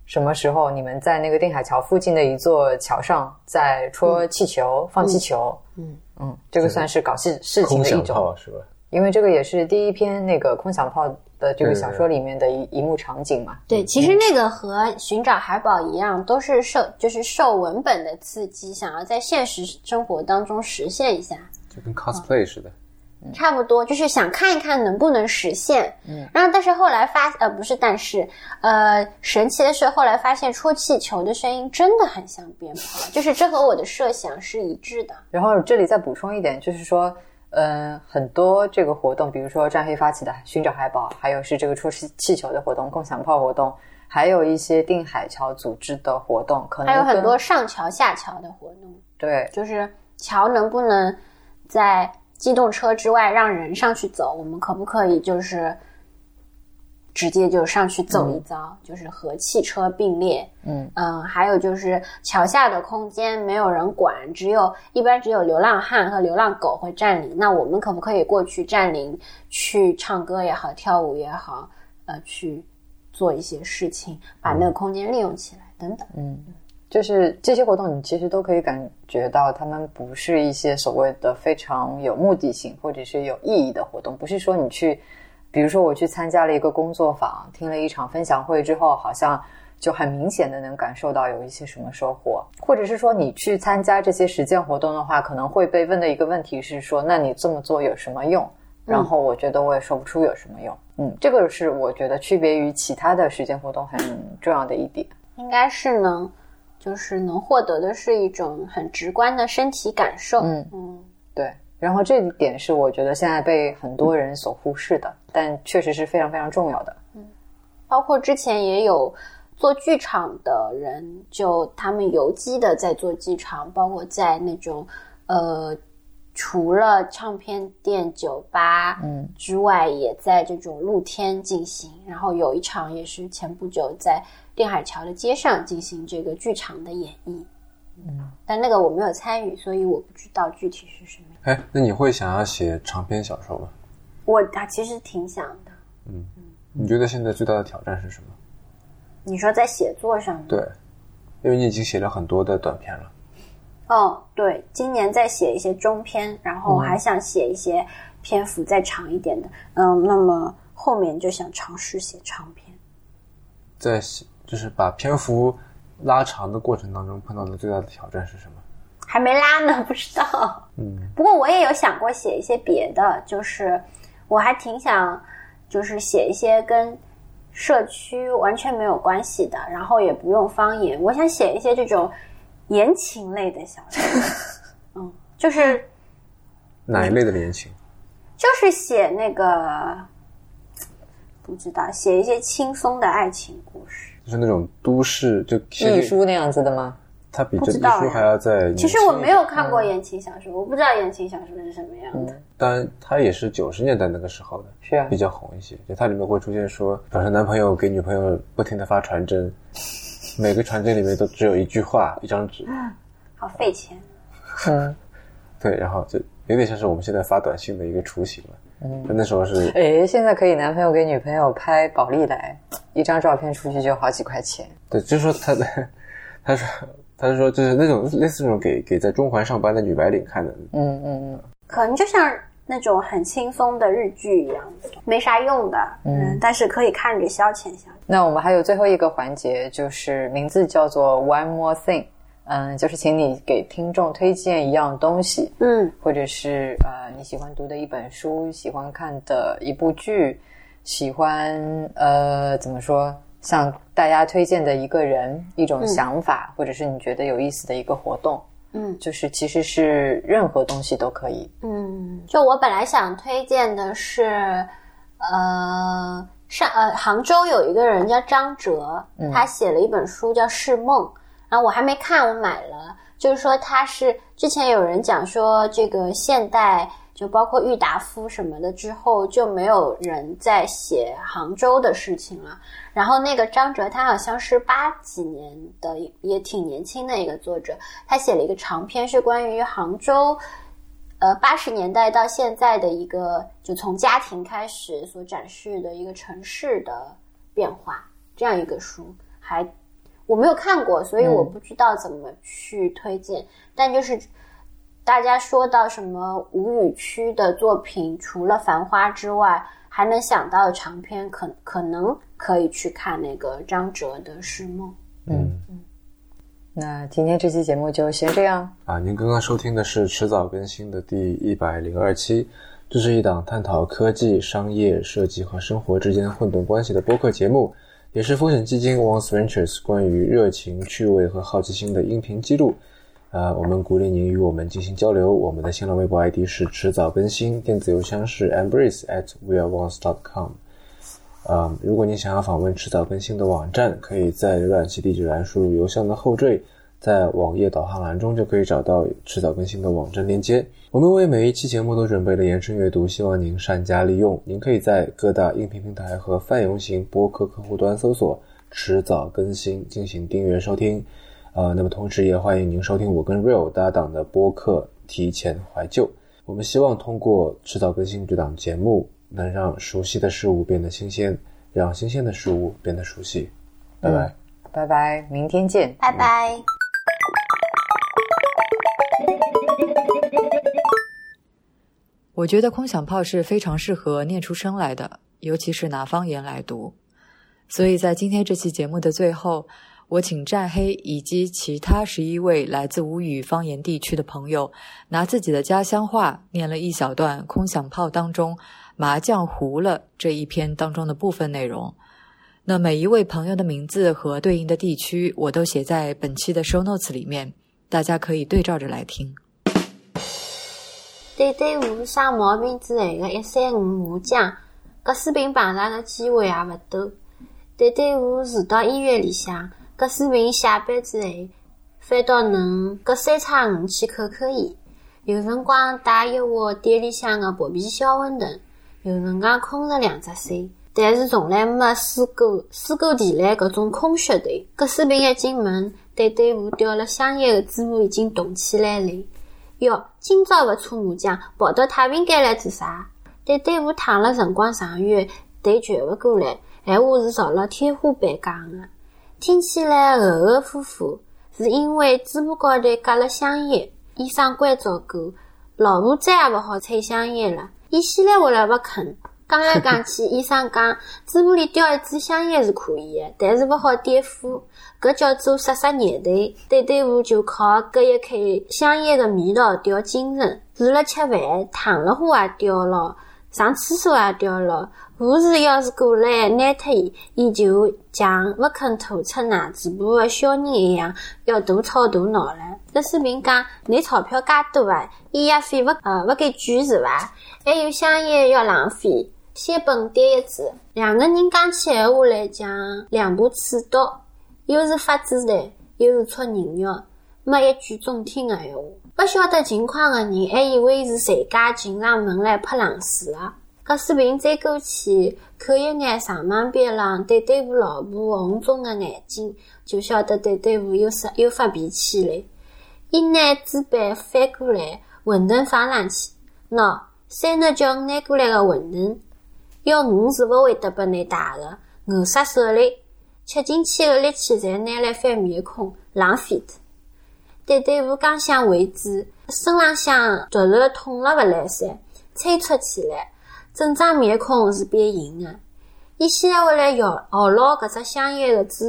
B: 什么时候？你们在那个定海桥附近的一座桥上在戳气球、放气球，
C: 嗯
B: 嗯，这个算是搞事事情的一种，
A: 炮是吧？
B: 因为这个也是第一篇那个空想炮的这个小说里面的一一幕场景嘛。
C: 对，其实那个和寻找海宝一样，都是受就是受文本的刺激，想要在现实生活当中实现一下。
A: 就跟 cosplay 似的。
C: 差不多就是想看一看能不能实现。嗯，然后但是后来发呃不是，但是呃神奇的是后来发现戳气球的声音真的很像鞭炮，就是这和我的设想是一致的。
B: 然后这里再补充一点，就是说，呃，很多这个活动，比如说战黑发起的寻找海宝，还有是这个戳气气球的活动、共享炮活动，还有一些定海桥组织的活动，可能
C: 还有很多上桥下桥的活动，
B: 对，
C: 就是桥能不能在机动车之外让人上去走，我们可不可以就是直接就上去走一遭，就是和汽车并列？
B: 嗯
C: 嗯，还有就是桥下的空间没有人管，只有一般只有流浪汉和流浪狗会占领。那我们可不可以过去占领，去唱歌也好，跳舞也好，呃，去做一些事情，把那个空间利用起来，等等。
B: 嗯，就是这些活动，你其实都可以感觉到，他们不是一些所谓的非常有目的性或者是有意义的活动，不是说你去，比如说我去参加了一个工作坊，听了一场分享会之后，好像就很明显的能感受到有一些什么收获，或者是说你去参加这些实践活动的话，可能会被问的一个问题是说，那你这么做有什么用？然后我觉得我也说不出有什么用。嗯，这个是我觉得区别于其他的实践活动很重要的一点。
C: 应该是能，就是能获得的是一种很直观的身体感受。
B: 嗯
C: 嗯，
B: 对，然后这一点是我觉得现在被很多人所忽视的，但确实是非常非常重要的。
C: 嗯包括之前也有做剧场的人，就他们游击的在做剧场，包括在那种呃，除了唱片店、酒吧
B: 嗯
C: 之外，也在这种露天进行。然后有一场也是前不久在定海桥的街上进行这个剧场的演绎。嗯，但那个我没有参与，所以我不知道具体是什么样。
A: 哎，那你会想要写长篇小说吗？
C: 我啊，其实挺想的。
A: 嗯你觉得现在最大的挑战是什么？
C: 你说在写作上吗？
A: 对，因为你已经写了很多的短篇了。
C: 哦，对，今年在写一些中篇，然后还想写一些篇幅再长一点的。嗯，那么后面就想尝试写长篇。
A: 在写就是把篇幅拉长的过程当中，碰到的最大的挑战是什么？
C: 还没拉呢，不知道。
A: 嗯，
C: 不过我也有想过写一些别的，就是我还挺想，就是写一些跟社区完全没有关系的，然后也不用方言。我想写一些这种言情类的小说，嗯，就是
A: 哪一类的言情？
C: 就是写那个不知道写一些轻松的爱情故事。
A: 就是那种都市就
B: 艺，书那样子的吗？
A: 它比这艺
C: 不知道哎
A: 术还要在。
C: 其实我没有，看过言情小说，我不知道言情小说是什么样的。
A: 当然它也是九十年代那个时候的，
B: 是啊
A: 比较红一些。就它里面会出现说，表示男朋友给女朋友不停的发传真，每个传真里面都只有一句话，一张纸。
C: 好费钱。
B: 嗯，
A: 对，然后就有点像是我们现在发短信的一个雏形了。嗯，那时候是
B: 哎，现在可以男朋友给女朋友拍宝丽来，一张照片出去就好几块钱。
A: 对，就是说他 的，他说他是说就是那种类似那种给给在中环上班的女白领看的，
B: 嗯嗯嗯，
C: 可能就像那种很轻松的日剧一样，没啥用的，嗯，但是可以看着消遣消遣。
B: 那我们还有最后一个环节，就是名字叫做 One More Thing，嗯，就是请你给听众推荐一样东西，
C: 嗯，
B: 或者是呃你喜欢读的一本书，喜欢看的一部剧，喜欢呃怎么说，向大家推荐的一个人、一种想法，或者是你觉得有意思的一个活动，
C: 嗯，
B: 就是其实是任何东西都可以。
C: 嗯，就我本来想推荐的是，呃，上呃杭州有一个人叫张哲，他写了一本书叫《是梦》，然后我还没看，我买了。就是说他是之前有人讲说这个现代就包括郁达夫什么的之后就没有人在写杭州的事情了。然后那个张哲他好像是八几年的，也挺年轻的一个作者，他写了一个长篇是关于杭州。呃，八十年代到现在的一个，就从家庭开始所展示的一个城市的变化，这样一个书，还我没有看过，所以我不知道怎么去推荐。但就是大家说到什么吴语区的作品，除了《繁花》之外，还能想到的长篇，可可能可以去看那个张哲的《是梦》。
A: 嗯
B: 那今天这期节目就先这样。
A: 啊，您刚刚收听的是迟早更新的第一百零二期，这是一档探讨科技、商业、设计和生活之间混沌关系的播客节目，也是风险基金 Once Ventures 关于热情、趣味和好奇心的音频记录。啊，我们鼓励您与我们进行交流。我们的新浪微博 ID 是迟早更新，电子邮箱是 embrace at weareonce.com。啊，如果你想要访问迟早更新的网站，可以在浏览器地址栏输入邮箱的后缀。在网页导航栏中就可以找到迟早更新的网站链接。我们为每一期节目都准备了延伸阅读，希望您善加利用。您可以在各大音频平台和泛用型播客客户端搜索“迟早更新”进行订阅收听。呃，那么同时也欢迎您收听我跟 Real 搭档的播客《提前怀旧》。我们希望通过迟早更新这档节目，能让熟悉的事物变得新鲜，让新鲜的事物变得熟悉。拜拜，
B: 拜拜，明天见，
C: 拜拜。
B: 我觉得空想炮是非常适合念出声来的，尤其是拿方言来读。所以在今天这期节目的最后，我请战黑以及其他十一位来自吴语方言地区的朋友，拿自己的家乡话念了一小段空想炮当中“麻将糊了”这一篇当中的部分内容。那每一位朋友的名字和对应的地区，我都写在本期的 show notes 里面，大家可以对照着来听。
C: 对对付生毛病之后的一三五麻将，葛水平碰上的机会也勿多。对对付住到医院里向，葛水平下班之后，反倒能隔三差五去看看伊。有辰光带一窝店里向的薄皮小馄饨，有辰光空着两只手，但是从来没试过试过提来搿种空血头。葛水平一进门，对对付叼了香烟的嘴巴已经动起来了。哟，今朝勿搓麻将，跑到太平间来做啥？对对付躺了辰光长远，头转勿过来，闲话是朝了天花板讲的，听起来含含糊糊，是因为嘴巴高头夹了香烟。医生关照过，老婆再也勿好抽香烟了。伊先来回来勿肯，讲来 讲去，医生讲嘴巴里叼一支香烟是可以的，但是勿好点火。搿叫做杀杀念头，对对付就靠搿一口香烟的味道调精神。除了吃饭，烫了火也吊牢，上厕所也吊牢。护士要是过来拿脱伊，伊就像勿肯吐出奶嘴巴的小人一样，要大吵大闹了。这视频讲，你钞票介多啊，医药费勿呃勿给捐是伐？还有香烟要浪费，先本点一支。两个人讲起闲话来讲，两把刺刀。又是发子弹，又是戳人肉，没一句中听的闲话。不晓得情况的人还以为是谁家进上门来泼冷水啊！搿视频再过去，看一眼上旁边浪对对付老婆红肿的眼睛，就晓得对对付又是又发脾气了。伊拿纸板翻过来，馄饨放上去，喏，三日叫我拿过来个馄饨，要我是勿会得拨你打的，饿死手了。吃进去的力气，侪拿来翻面孔，浪费脱。对对我刚想为止，身浪向突然痛了勿来三，催促起来，整张面孔是变形的。伊先回来摇咬牢搿只香烟的嘴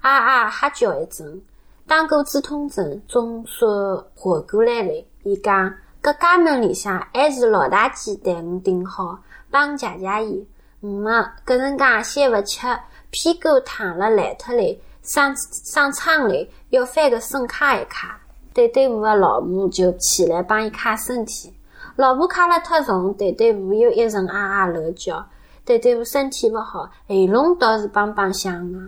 C: 巴，啊啊哈叫一阵，打过止痛针，总算活过来了。伊讲，搿家门里向还是老大姐对我顶好，帮我解解烟。没搿能介先勿吃。屁股躺了烂特了，上上床了，要翻个身卡一卡。对对付的老婆就起来帮伊卡身体。老婆卡了太重，对对付又一阵啊啊乱叫。对对付身体勿好，喉咙倒是梆梆响的。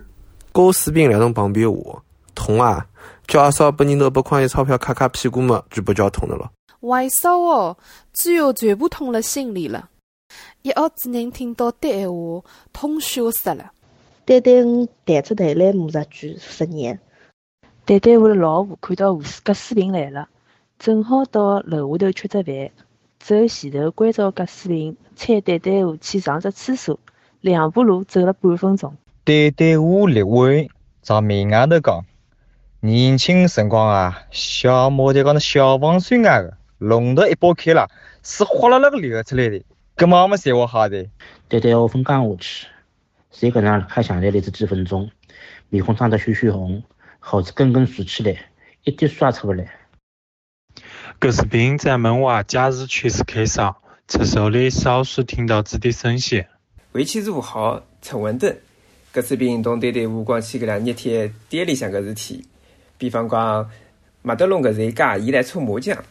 D: 高水平来侬旁边话，痛啊！叫阿嫂拨你拿百块钱钞票卡卡屁股嘛，就不叫痛的了。
E: 为啥哦？最后全部痛了心里了。一屋子人听到的闲话，痛笑死了。
F: 对对，我抬出头来骂十句十年。对对，我的老婆看到护士葛水平来了，正好到楼下头吃只饭，走前头关照葛水平，搀对对我去上只厕所，两步路走了半分钟。
G: 对对，我立位朝门外头讲，年轻辰光啊，小毛在高头小房水外个，龙头一爆开了，水哗啦啦个流出来的，搿么没三话好的。
H: 对对，我分讲下去。谁可能还想来了这几分钟，面孔涨得血血红，猴子根根竖起来，一滴水也出不来。
I: 葛视频在门外假日全是开上，厕所里少数听到自己声线。
J: 围棋如好，测温度。搿次比运动对对无关起搿两热天店里向搿事体。比方讲，麦德龙搿一家伊来搓麻将。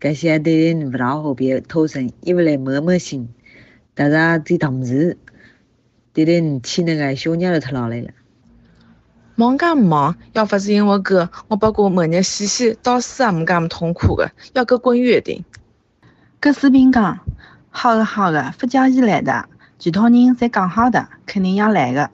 K: 搿些对人勿大好别偷生，伊勿来摸摸心，大家最同事，对人气那个小鸟都脱落来了。
L: 忙介忙，要不是因为搿，我不过每日洗洗，到死也没介么痛苦的，要搿滚远点。
M: 搿视频讲，好的好的，不叫伊来的，其他人侪讲好的，肯定要来个。